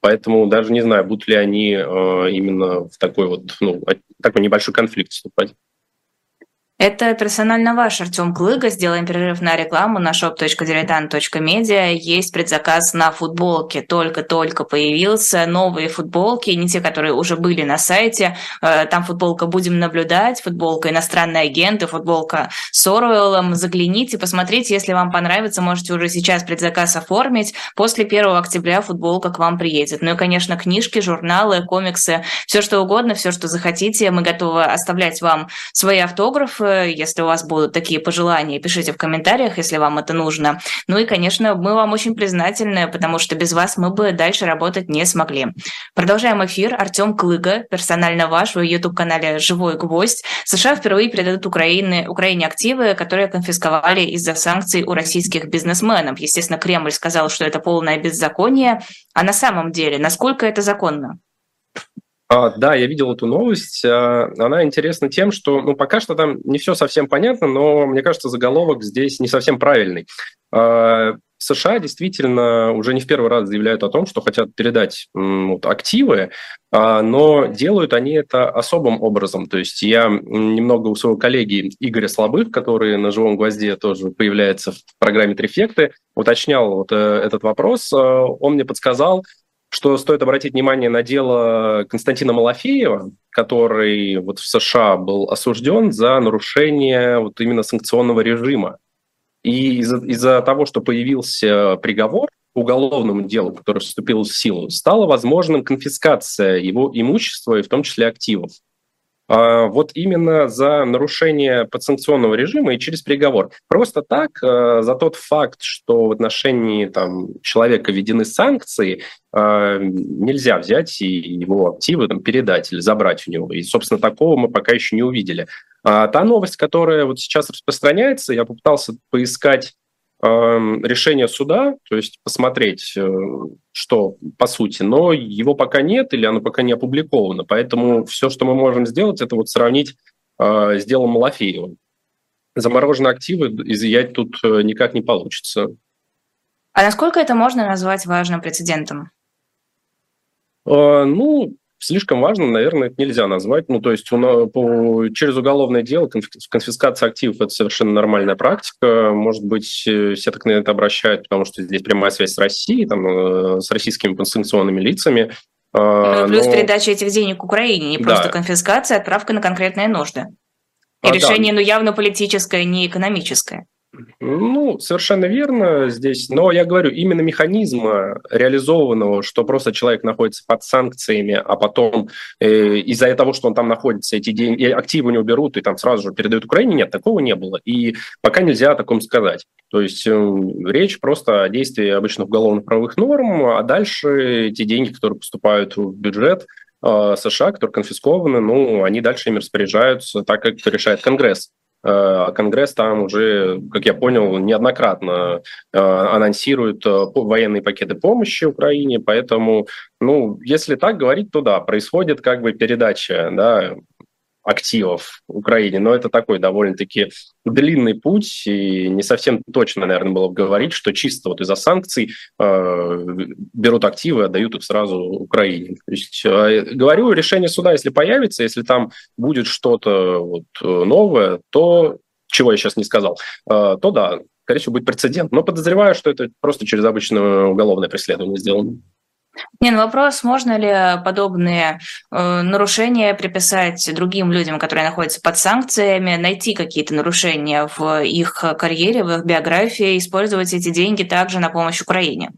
Поэтому даже не знаю, будут ли они э, именно в такой вот, ну, такой небольшой конфликт вступать. Это персонально ваш Артем Клыга. Сделаем перерыв на рекламу на shop.diletant.media. Есть предзаказ на футболки. Только-только появился. Новые футболки, не те, которые уже были на сайте. Э, там футболка «Будем наблюдать», футболка «Иностранные агенты», футболка с Оруэллом. Загляните, посмотрите. Если вам понравится, можете уже сейчас предзаказ оформить. После 1 октября футболка к вам приедет. Ну и, конечно, книжки, журналы, комиксы, все что угодно, все, что захотите. Мы готовы оставлять вам свои автографы если у вас будут такие пожелания, пишите в комментариях, если вам это нужно. Ну и, конечно, мы вам очень признательны, потому что без вас мы бы дальше работать не смогли. Продолжаем эфир. Артем Клыга, персонально ваш, в YouTube-канале «Живой гвоздь». США впервые передадут Украине, Украине активы, которые конфисковали из-за санкций у российских бизнесменов. Естественно, Кремль сказал, что это полное беззаконие. А на самом деле, насколько это законно? А, да, я видел эту новость. А, она интересна тем, что ну, пока что там не все совсем понятно, но мне кажется, заголовок здесь не совсем правильный. А, США действительно уже не в первый раз заявляют о том, что хотят передать вот, активы, но делают они это особым образом. То есть я немного у своего коллеги Игоря Слабых, который на «Живом гвозде» тоже появляется в программе «Трефекты», уточнял вот э, этот вопрос. Он мне подсказал, что стоит обратить внимание на дело Константина Малафеева, который вот в США был осужден за нарушение вот именно санкционного режима. И из-за, из-за того, что появился приговор уголовному делу, который вступил в силу, стала возможным конфискация его имущества и в том числе активов. А, вот именно за нарушение подсанкционного режима и через приговор. Просто так, а, за тот факт, что в отношении там, человека введены санкции, а, нельзя взять и его активы там, передать или забрать у него. И, собственно, такого мы пока еще не увидели. А та новость, которая вот сейчас распространяется, я попытался поискать решение суда, то есть посмотреть, э, что по сути, но его пока нет или оно пока не опубликовано. Поэтому все, что мы можем сделать, это вот сравнить э, с делом Малафеева. Замороженные активы изъять тут э, никак не получится. А насколько это можно назвать важным прецедентом? Ну, слишком важно, наверное, это нельзя назвать. Ну, то есть по, через уголовное дело конфискация активов – это совершенно нормальная практика. Может быть, э, все так на это обращают, потому что здесь прямая связь с Россией, там, э, с российскими санкционными лицами. А, ну, плюс Но... передача этих денег Украине, не просто да. конфискация, а отправка на конкретные нужды. И а, решение, да. ну, явно политическое, не экономическое. Ну, совершенно верно здесь. Но я говорю, именно механизма реализованного, что просто человек находится под санкциями, а потом э, из-за того, что он там находится, эти деньги, активы у него берут и там сразу же передают Украине, нет, такого не было. И пока нельзя о таком сказать. То есть э, речь просто о действии обычных уголовно-правовых норм, а дальше эти деньги, которые поступают в бюджет, э, США, которые конфискованы, ну, они дальше ими распоряжаются так, как решает Конгресс. А Конгресс там уже, как я понял, неоднократно э, анонсирует э, военные пакеты помощи Украине, поэтому, ну, если так говорить, то да, происходит как бы передача, да, активов в Украине, но это такой довольно-таки длинный путь, и не совсем точно, наверное, было бы говорить, что чисто вот из-за санкций э, берут активы, отдают их сразу Украине. То есть, э, говорю, решение суда, если появится, если там будет что-то вот новое, то, чего я сейчас не сказал, э, то да, скорее всего, будет прецедент. Но подозреваю, что это просто через обычное уголовное преследование сделано. Не, ну вопрос, можно ли подобные э, нарушения приписать другим людям, которые находятся под санкциями, найти какие-то нарушения в их карьере, в их биографии, использовать эти деньги также на помощь Украине?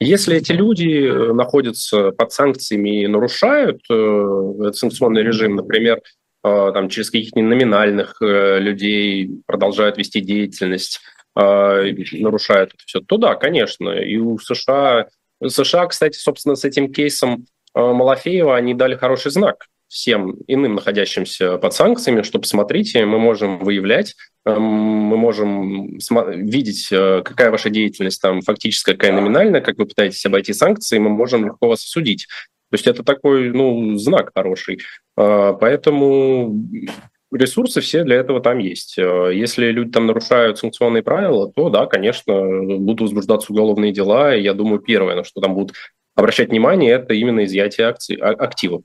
Если эти люди э, находятся под санкциями и нарушают э, санкционный режим, например, э, там, через каких-то номинальных э, людей продолжают вести деятельность, э, нарушают это все, то да, конечно. И у США США, кстати, собственно, с этим кейсом э, Малафеева они дали хороший знак всем иным находящимся под санкциями, что посмотрите, мы можем выявлять, э, мы можем видеть, э, какая ваша деятельность там фактически, какая номинальная, как вы пытаетесь обойти санкции, мы можем легко вас осудить. То есть это такой ну, знак хороший. Поэтому ресурсы все для этого там есть. Э, если люди там нарушают санкционные правила, то да, конечно, будут возбуждаться уголовные дела. И я думаю, первое, на что там будут обращать внимание, это именно изъятие акций, а, активов.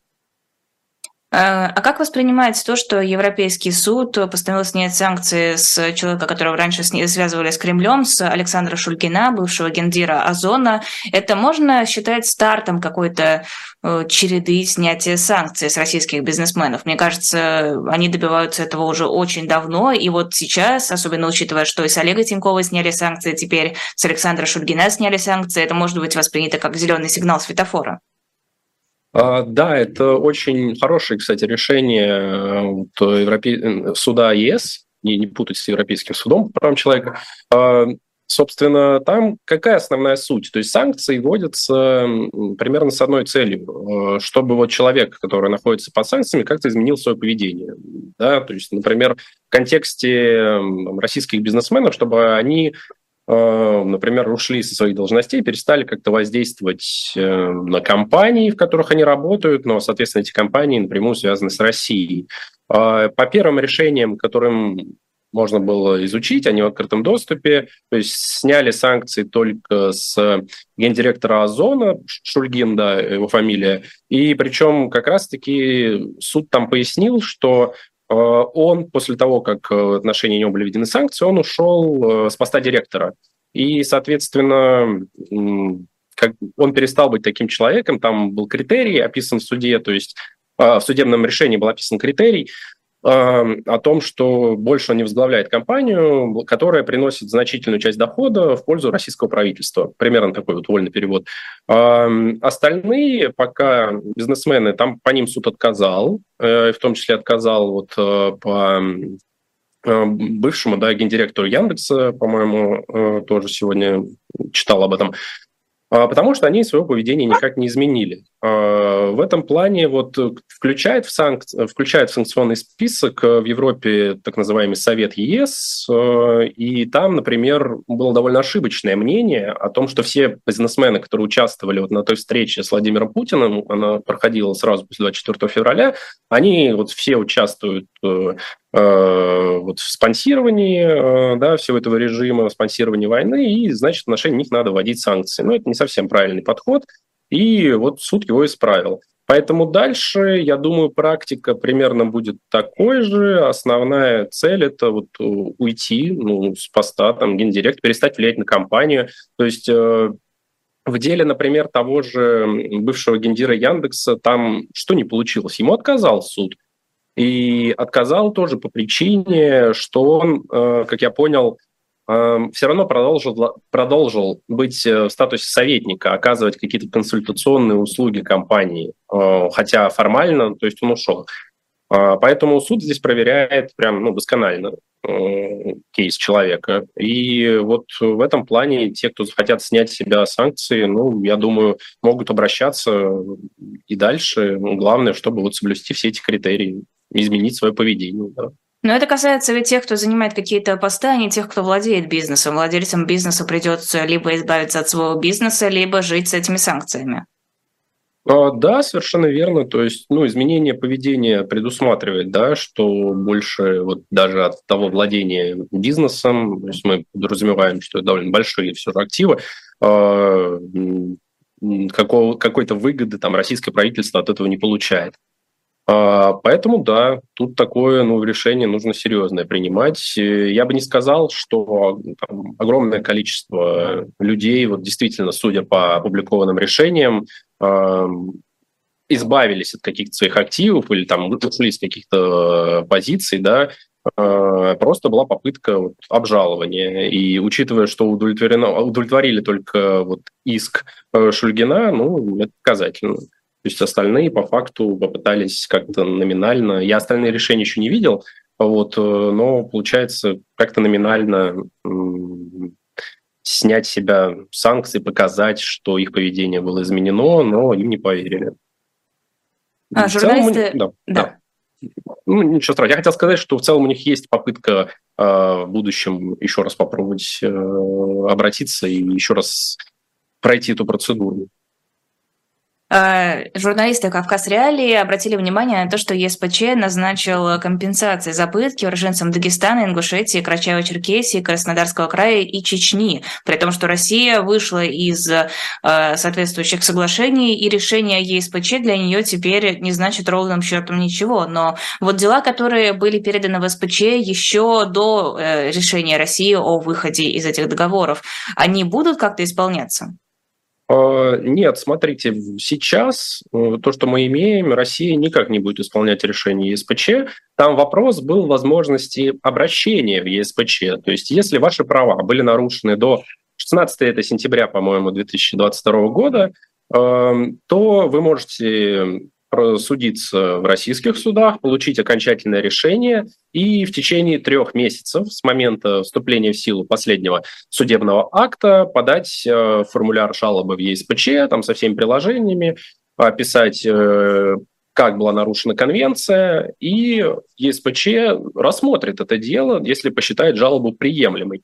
А, а как воспринимается то, что Европейский суд постановил снять санкции с человека, которого раньше связывали с Кремлем, с Александра Шульгина, бывшего гендира Озона? Это можно считать стартом какой-то э, череды снятия санкций с российских бизнесменов? Мне кажется, они добиваются этого уже очень давно, и вот сейчас, особенно учитывая, что и с Олега Тинькова сняли санкции, теперь с Александра Шульгина сняли санкции, это может быть воспринято как зеленый сигнал светофора. А, да, это очень хорошее, кстати, решение э, Европе... суда ЕС, не, не путать с Европейским судом по правам человека. А, собственно, там какая основная суть? То есть санкции вводятся примерно с одной целью, э, чтобы вот человек, который находится под санкциями, как-то изменил свое поведение. Да? То есть, например, в контексте российских бизнесменов, чтобы они Э, например, ушли со своих должностей, перестали как-то воздействовать э, на компании, в которых они работают, но, соответственно, эти компании напрямую связаны с Россией. А, по первым решениям, которым можно было изучить, они в открытом доступе, то есть сняли санкции только с гендиректора Озона, Шульгин, да, его фамилия, и причем как раз-таки суд там пояснил, что Э, он после того, как э, в отношении него были введены санкции, он ушел э, с поста директора. И, соответственно, как он перестал быть таким человеком, там был критерий описан в суде, то есть в судебном решении был описан критерий, о том, что больше он не возглавляет компанию, которая приносит значительную часть дохода в пользу российского правительства. Примерно такой вот вольный перевод. Остальные пока бизнесмены, там по ним суд отказал, э, в том числе отказал вот э, по э, бывшему, да, гендиректору Яндекса, по-моему, тоже сегодня читал об этом. А, потому что они своего поведения никак не изменили. А, в этом плане вот включает в, санк... включает в санкционный список э, в Европе так называемый Совет ЕС, э, и там, например, было довольно ошибочное мнение о том, что все бизнесмены, которые участвовали вот на той встрече с Владимиром Путиным, она проходила сразу после 24 февраля, они вот все участвуют э, вот в спонсировании э, да, всего этого режима, в спонсировании войны, и, значит, в отношении них надо вводить санкции. Но это не совсем правильный подход, и вот суд его исправил. Поэтому дальше, я думаю, практика примерно будет такой же. Основная цель – это вот уйти ну, с поста там, гендиректора, перестать влиять на компанию. То есть э, в деле, например, того же бывшего гендира Яндекса, там что не получилось? Ему отказал суд. И отказал тоже по причине, что он, э, как я понял, э, все равно продолжил, продолжил быть э, в статусе советника, оказывать какие-то консультационные услуги компании, хотя формально, то есть он ушел. Поэтому суд здесь проверяет прям ну, досконально кейс человека. И вот в этом плане те, кто захотят снять с себя санкции, ну, я думаю, могут обращаться и дальше. Главное, чтобы вот соблюсти все эти критерии изменить свое поведение. Да. Но это касается ведь тех, кто занимает какие-то посты, а не тех, кто владеет бизнесом. Владельцам бизнеса придется либо избавиться от своего бизнеса, либо жить с этими санкциями. А, да, совершенно верно. То есть, ну, изменение поведения предусматривает, да, что больше вот даже от того владения бизнесом, то есть мы подразумеваем, что это довольно большие все же активы, а, какого, какой-то выгоды там российское правительство от этого не получает. А, поэтому да, тут такое ну, решение нужно серьезное принимать. Э, я бы не сказал, что там, огромное количество людей, вот действительно, судя по опубликованным решениям, избавились от каких-то своих активов или там ушли с каких-то позиций, да, а, просто была попытка вот, обжалования. И учитывая, что удовлетворено, удовлетворили только вот иск э, Шульгина, ну, это показательно. То есть остальные по факту попытались как-то номинально. Я остальные решения еще не видел, вот, э, но получается как-то номинально снять себя санкции, показать, что их поведение было изменено, но им не поверили. А, журналисты... Целом, да, да. да. Ну, ничего страшного. Я хотел сказать, что в целом у них есть попытка э, в будущем еще раз попробовать э, обратиться и еще раз пройти эту процедуру. Э, журналисты «Кавказ Реалии» обратили внимание на то, что ЕСПЧ назначил компенсации за пытки уроженцам Дагестана, Ингушетии, Карачаево-Черкесии, Краснодарского края и Чечни, при том, что Россия вышла из э, соответствующих соглашений, и решение ЕСПЧ для нее теперь не значит ровным счетом ничего. Но вот дела, которые были переданы в СПЧ еще до э, решения России о выходе из этих договоров, они будут как-то исполняться? А, нет, смотрите, сейчас э, то, что мы имеем, Россия никак не будет исполнять решение ЕСПЧ. Там вопрос был возможности обращения в ЕСПЧ. То есть если ваши права были нарушены до 16 это сентября, по-моему, 2022 года, эм, то вы можете судиться в российских судах, получить окончательное решение и в течение трех месяцев с момента вступления в силу последнего судебного акта подать э, формуляр жалобы в ЕСПЧ там, со всеми приложениями, описать э, как была нарушена конвенция, и ЕСПЧ рассмотрит это дело, если посчитает жалобу приемлемой.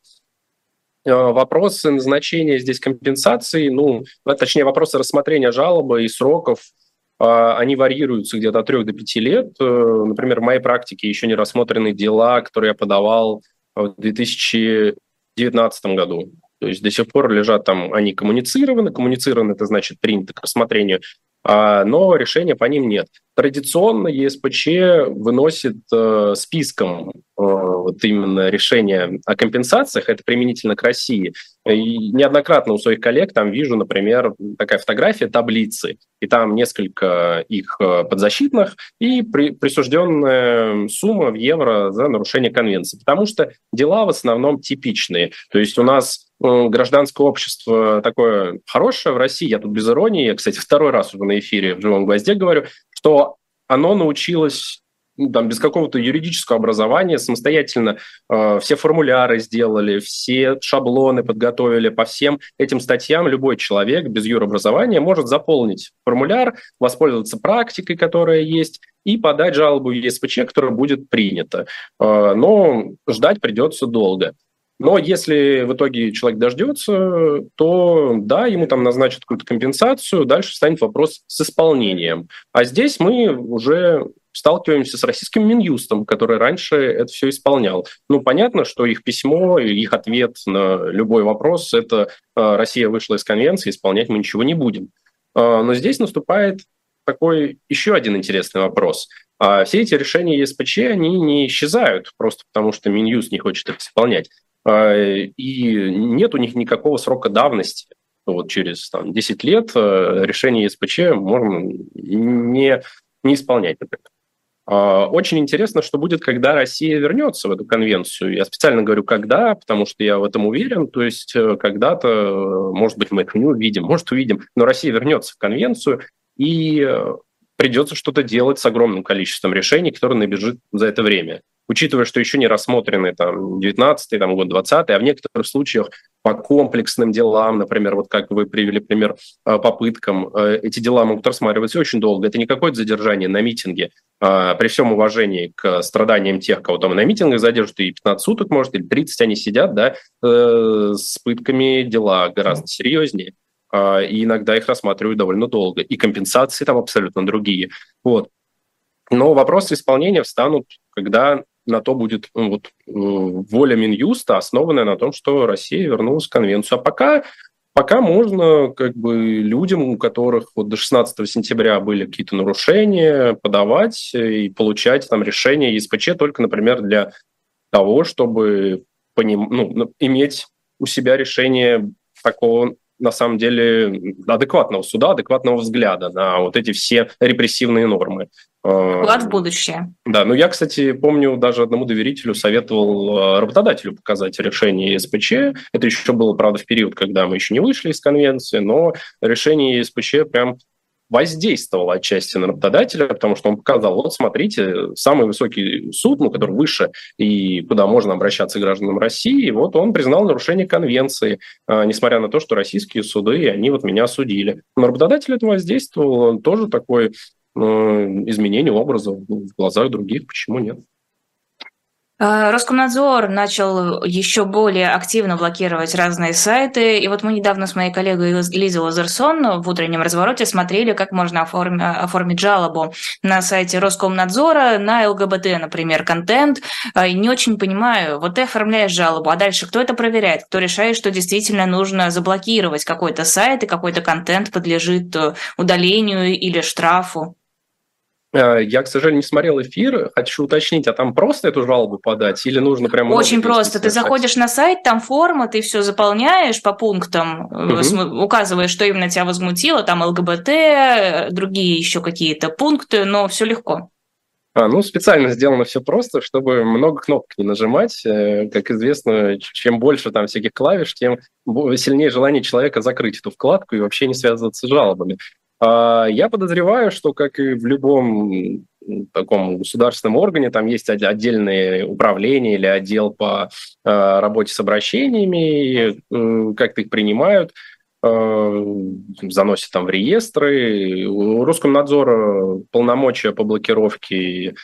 Э, вопросы назначения здесь компенсации, ну, точнее, вопросы рассмотрения жалобы и сроков а, они варьируются где-то от 3 до 5 лет. Э, например, в моей практике еще не рассмотрены дела, которые я подавал в 2019 году. То есть до сих пор лежат там, они коммуницированы. Коммуницированы – это значит принято к рассмотрению а, но решения по ним нет. Традиционно ЕСПЧ выносит э, списком э, вот именно решения о компенсациях, это применительно к России. И неоднократно у своих коллег там вижу, например, такая фотография таблицы, и там несколько их э, подзащитных и при, присужденная сумма в евро за нарушение конвенции. Потому что дела в основном типичные. То есть у нас гражданское общество такое хорошее в России, я тут без иронии, я, кстати, второй раз уже на эфире в «Живом гвозде» говорю, что оно научилось ну, там, без какого-то юридического образования самостоятельно э, все формуляры сделали, все шаблоны подготовили по всем этим статьям. Любой человек без юробразования может заполнить формуляр, воспользоваться практикой, которая есть, и подать жалобу в ЕСПЧ, которая будет принята. Э, но ждать придется долго. Но если в итоге человек дождется, то да, ему там назначат какую-то компенсацию, дальше станет вопрос с исполнением. А здесь мы уже сталкиваемся с российским Минюстом, который раньше это все исполнял. Ну, понятно, что их письмо, их ответ на любой вопрос – это а, «Россия вышла из конвенции, исполнять мы ничего не будем». А, но здесь наступает такой еще один интересный вопрос. А все эти решения ЕСПЧ, они не исчезают просто потому, что Минюст не хочет их исполнять. А, и нет у них никакого срока давности. Вот через там, 10 лет э, решение СПЧ можно не, не исполнять, например. А, очень интересно, что будет, когда Россия вернется в эту конвенцию. Я специально говорю, когда, потому что я в этом уверен. То есть э, когда-то, э, может быть, мы это не увидим, может, увидим, но Россия вернется в конвенцию, и придется что-то делать с огромным количеством решений, которые набежит за это время учитывая, что еще не рассмотрены там 19 там, год, 20 а в некоторых случаях по комплексным делам, например, вот как вы привели пример э, попыткам, э, эти дела могут рассматриваться очень долго. Это не какое-то задержание на митинге, а, при всем уважении к страданиям тех, кого там на митингах задержат, и 15 суток, может, или 30 они сидят, да, э, с пытками дела гораздо серьезнее а, и иногда их рассматривают довольно долго, и компенсации там абсолютно другие. Вот. Но вопросы исполнения встанут, когда на то будет ну, вот, э, воля Минюста, основанная на том, что Россия вернулась в конвенцию. А пока, пока можно как бы людям, у которых вот до 16 сентября были какие-то нарушения, подавать и получать там решение ЕСПЧ только, например, для того, чтобы поним... ну, иметь у себя решение такого на самом деле адекватного суда, адекватного взгляда на вот эти все репрессивные нормы. Вклад в будущее. Да, ну я, кстати, помню, даже одному доверителю советовал э, работодателю показать решение ЕСПЧ. Это еще было, правда, в период, когда мы еще не вышли из конвенции, но решение ЕСПЧ прям воздействовало отчасти на работодателя, потому что он показал, вот смотрите, самый высокий суд, ну, который выше и куда можно обращаться гражданам России, вот он признал нарушение конвенции, а, несмотря на то, что российские суды, они вот меня осудили. Но работодатель это воздействовал, он тоже такой изменение образа в глазах других, почему нет? Э, Роскомнадзор начал еще более активно блокировать разные сайты. И вот мы недавно с моей коллегой Лизой Лазерсон в утреннем развороте смотрели, как можно оформить, оформить жалобу на сайте Роскомнадзора на ЛГБТ, например, контент. Э, и не очень понимаю, вот ты оформляешь жалобу, а дальше кто это проверяет? Кто решает, что действительно нужно заблокировать какой-то сайт и какой-то контент подлежит э, удалению или штрафу? Э, я, к сожалению, не смотрел эфир. Хочу уточнить, а там просто эту жалобу подать или нужно прямо... Очень просто. Ты заходишь на сайт, там форма, ты все заполняешь по пунктам, угу. указываешь, что именно тебя возмутило, там ЛГБТ, другие еще какие-то пункты, но все легко. А, ну, специально сделано все просто, чтобы много кнопок не нажимать. Э, как известно, чем больше там всяких клавиш, тем сильнее желание человека закрыть эту вкладку и вообще не связываться с жалобами. А, я подозреваю, что, как и в любом таком государственном органе, там есть отдельные управления или отдел по а, работе с обращениями, э, как-то их принимают, а, заносят там в реестры. У Роскомнадзора полномочия по блокировке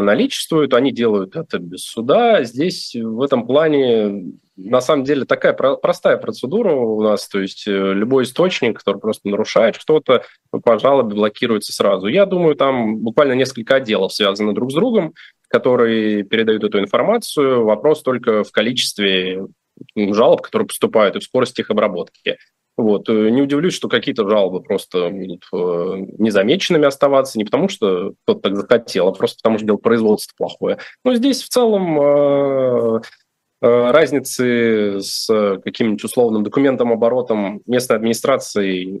наличествуют, они делают это без суда. Здесь в этом плане на самом деле такая простая процедура у нас, то есть э, любой источник, который просто нарушает что-то, по жалобе блокируется сразу. Я думаю, там буквально несколько отделов связаны друг с другом, которые передают эту информацию. Вопрос только в количестве жалоб, которые поступают, и в скорости их обработки. Вот. Э, не удивлюсь, что какие-то жалобы просто будут э, незамеченными оставаться, не потому что кто-то так захотел, а просто потому что дело производства плохое. Но здесь в целом Э, разницы с каким-нибудь условным документом оборотом местной администрации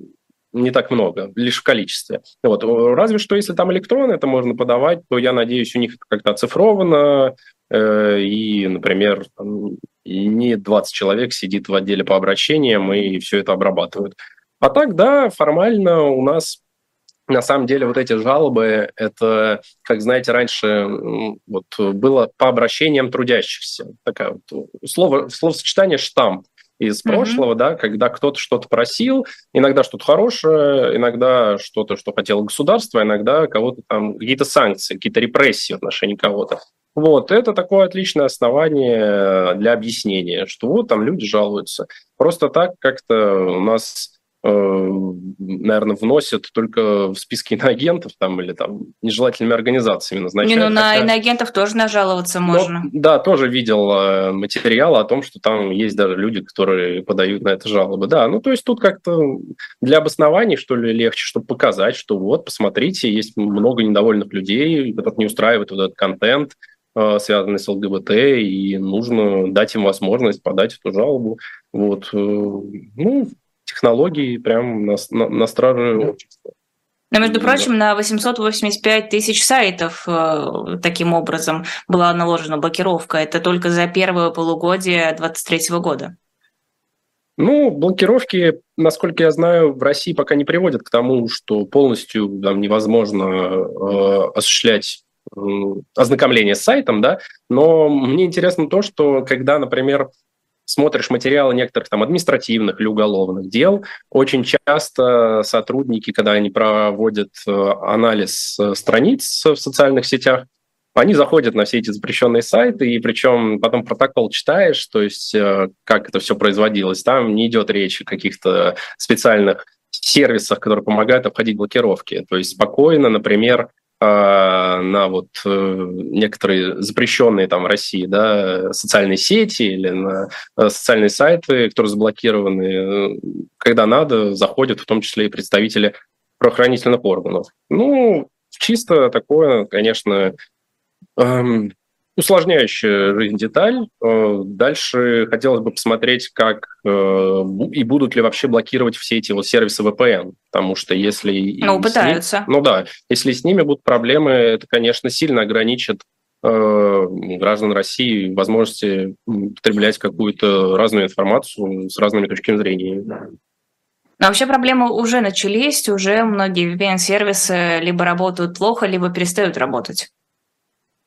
не так много, лишь в количестве. Вот. Разве что, если там электронно это можно подавать, то, я надеюсь, у них это как-то оцифровано, и, например, там, не 20 человек сидит в отделе по обращениям и все это обрабатывают. А так, да, формально у нас на самом деле вот эти жалобы, это, как знаете, раньше вот было по обращениям трудящихся. Такая вот слово, словосочетание «штамп» из mm-hmm. прошлого, да, когда кто-то что-то просил, иногда что-то хорошее, иногда что-то, что хотело государство, иногда кого-то там, какие-то санкции, какие-то репрессии в отношении кого-то. Вот, это такое отличное основание для объяснения, что вот там люди жалуются. Просто так как-то у нас Э, наверное, вносят только в списки <laughs> иноагентов там, или там нежелательными организациями назначают. Не, ну на хотя... иноагентов тоже нажаловаться ну, можно. Но, да, тоже видел э, материал о том, что там есть даже люди, которые подают на это жалобы. Да, ну то есть тут как-то для обоснований, что ли, легче, чтобы показать, что вот, посмотрите, есть много недовольных людей, этот не устраивает вот этот контент, э, связанный с ЛГБТ, и нужно дать им возможность подать эту жалобу. Вот. Ну, технологий прям на, на, на страже общества. Но, между прочим, на 885 тысяч сайтов э, таким образом была наложена блокировка. Это только за первое полугодие 2023 года. Ну, блокировки, насколько я знаю, в России пока не приводят к тому, что полностью там, невозможно э, осуществлять э, ознакомление с сайтом, да, но мне интересно то, что когда, например, смотришь материалы некоторых там административных или уголовных дел, очень часто сотрудники, когда они проводят э, анализ э, страниц в социальных сетях, они заходят на все эти запрещенные сайты, и причем потом протокол читаешь, то есть э, как это все производилось. Там не идет речь о каких-то специальных сервисах, которые помогают обходить блокировки. То есть спокойно, например, на вот э, некоторые запрещенные там в России да, социальные сети или на э, социальные сайты, которые заблокированы, э, когда надо, заходят в том числе и представители правоохранительных органов. Ну, чисто такое, конечно, эм, усложняющая жизнь деталь. Э, дальше хотелось бы посмотреть, как э, и будут ли вообще блокировать все эти вот сервисы VPN, потому что если... Ну, пытаются. Ним, ну да, если с ними будут проблемы, это, конечно, сильно ограничит э, граждан России возможности потреблять какую-то разную информацию с разными точками зрения. Но вообще проблемы уже начались, уже многие VPN-сервисы либо работают плохо, либо перестают работать.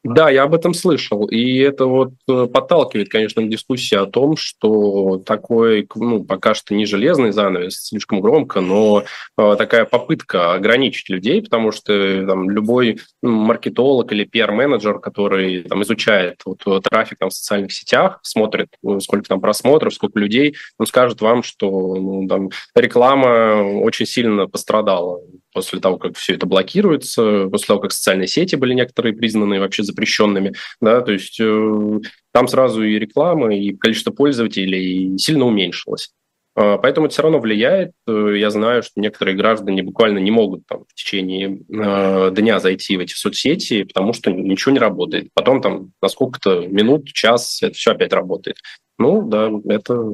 Да, я об этом слышал. И это вот э, подталкивает, конечно, к дискуссии о том, что такой, ну, пока что не железный занавес, слишком громко, но э, такая попытка ограничить людей, потому что э, там, любой маркетолог или пиар-менеджер, который там, изучает вот, трафик там, в социальных сетях, смотрит, сколько там просмотров, сколько людей, он скажет вам, что ну, там, реклама очень сильно пострадала после того, как все это блокируется, после того, как социальные сети были некоторые признаны вообще запрещенными, да, то есть э, там сразу и реклама, и количество пользователей сильно уменьшилось. Э, поэтому это все равно влияет. Э, я знаю, что некоторые граждане буквально не могут там, в течение э, дня зайти в эти соцсети, потому что ничего не работает. Потом там на сколько-то минут, час это все опять работает. Ну да, это...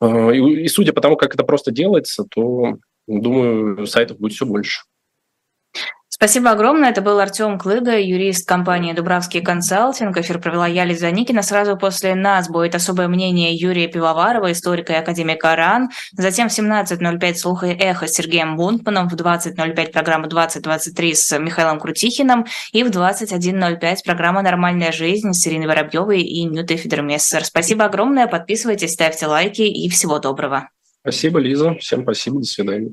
Э, и, и судя по тому, как это просто делается, то думаю, сайтов будет все больше. Спасибо огромное. Это был Артем Клыга, юрист компании «Дубравский консалтинг». Эфир провела я, Лиза Никина. Сразу после нас будет особое мнение Юрия Пивоварова, историка и академика РАН. Затем в 17.05 «Слух и эхо» с Сергеем Бунтманом. В 20.05 программа «2023» с Михаилом Крутихиным. И в 21.05 программа «Нормальная жизнь» с Ириной Воробьевой и Нютой Федермессер. Спасибо огромное. Подписывайтесь, ставьте лайки и всего доброго. Спасибо, Лиза. Всем спасибо. До свидания.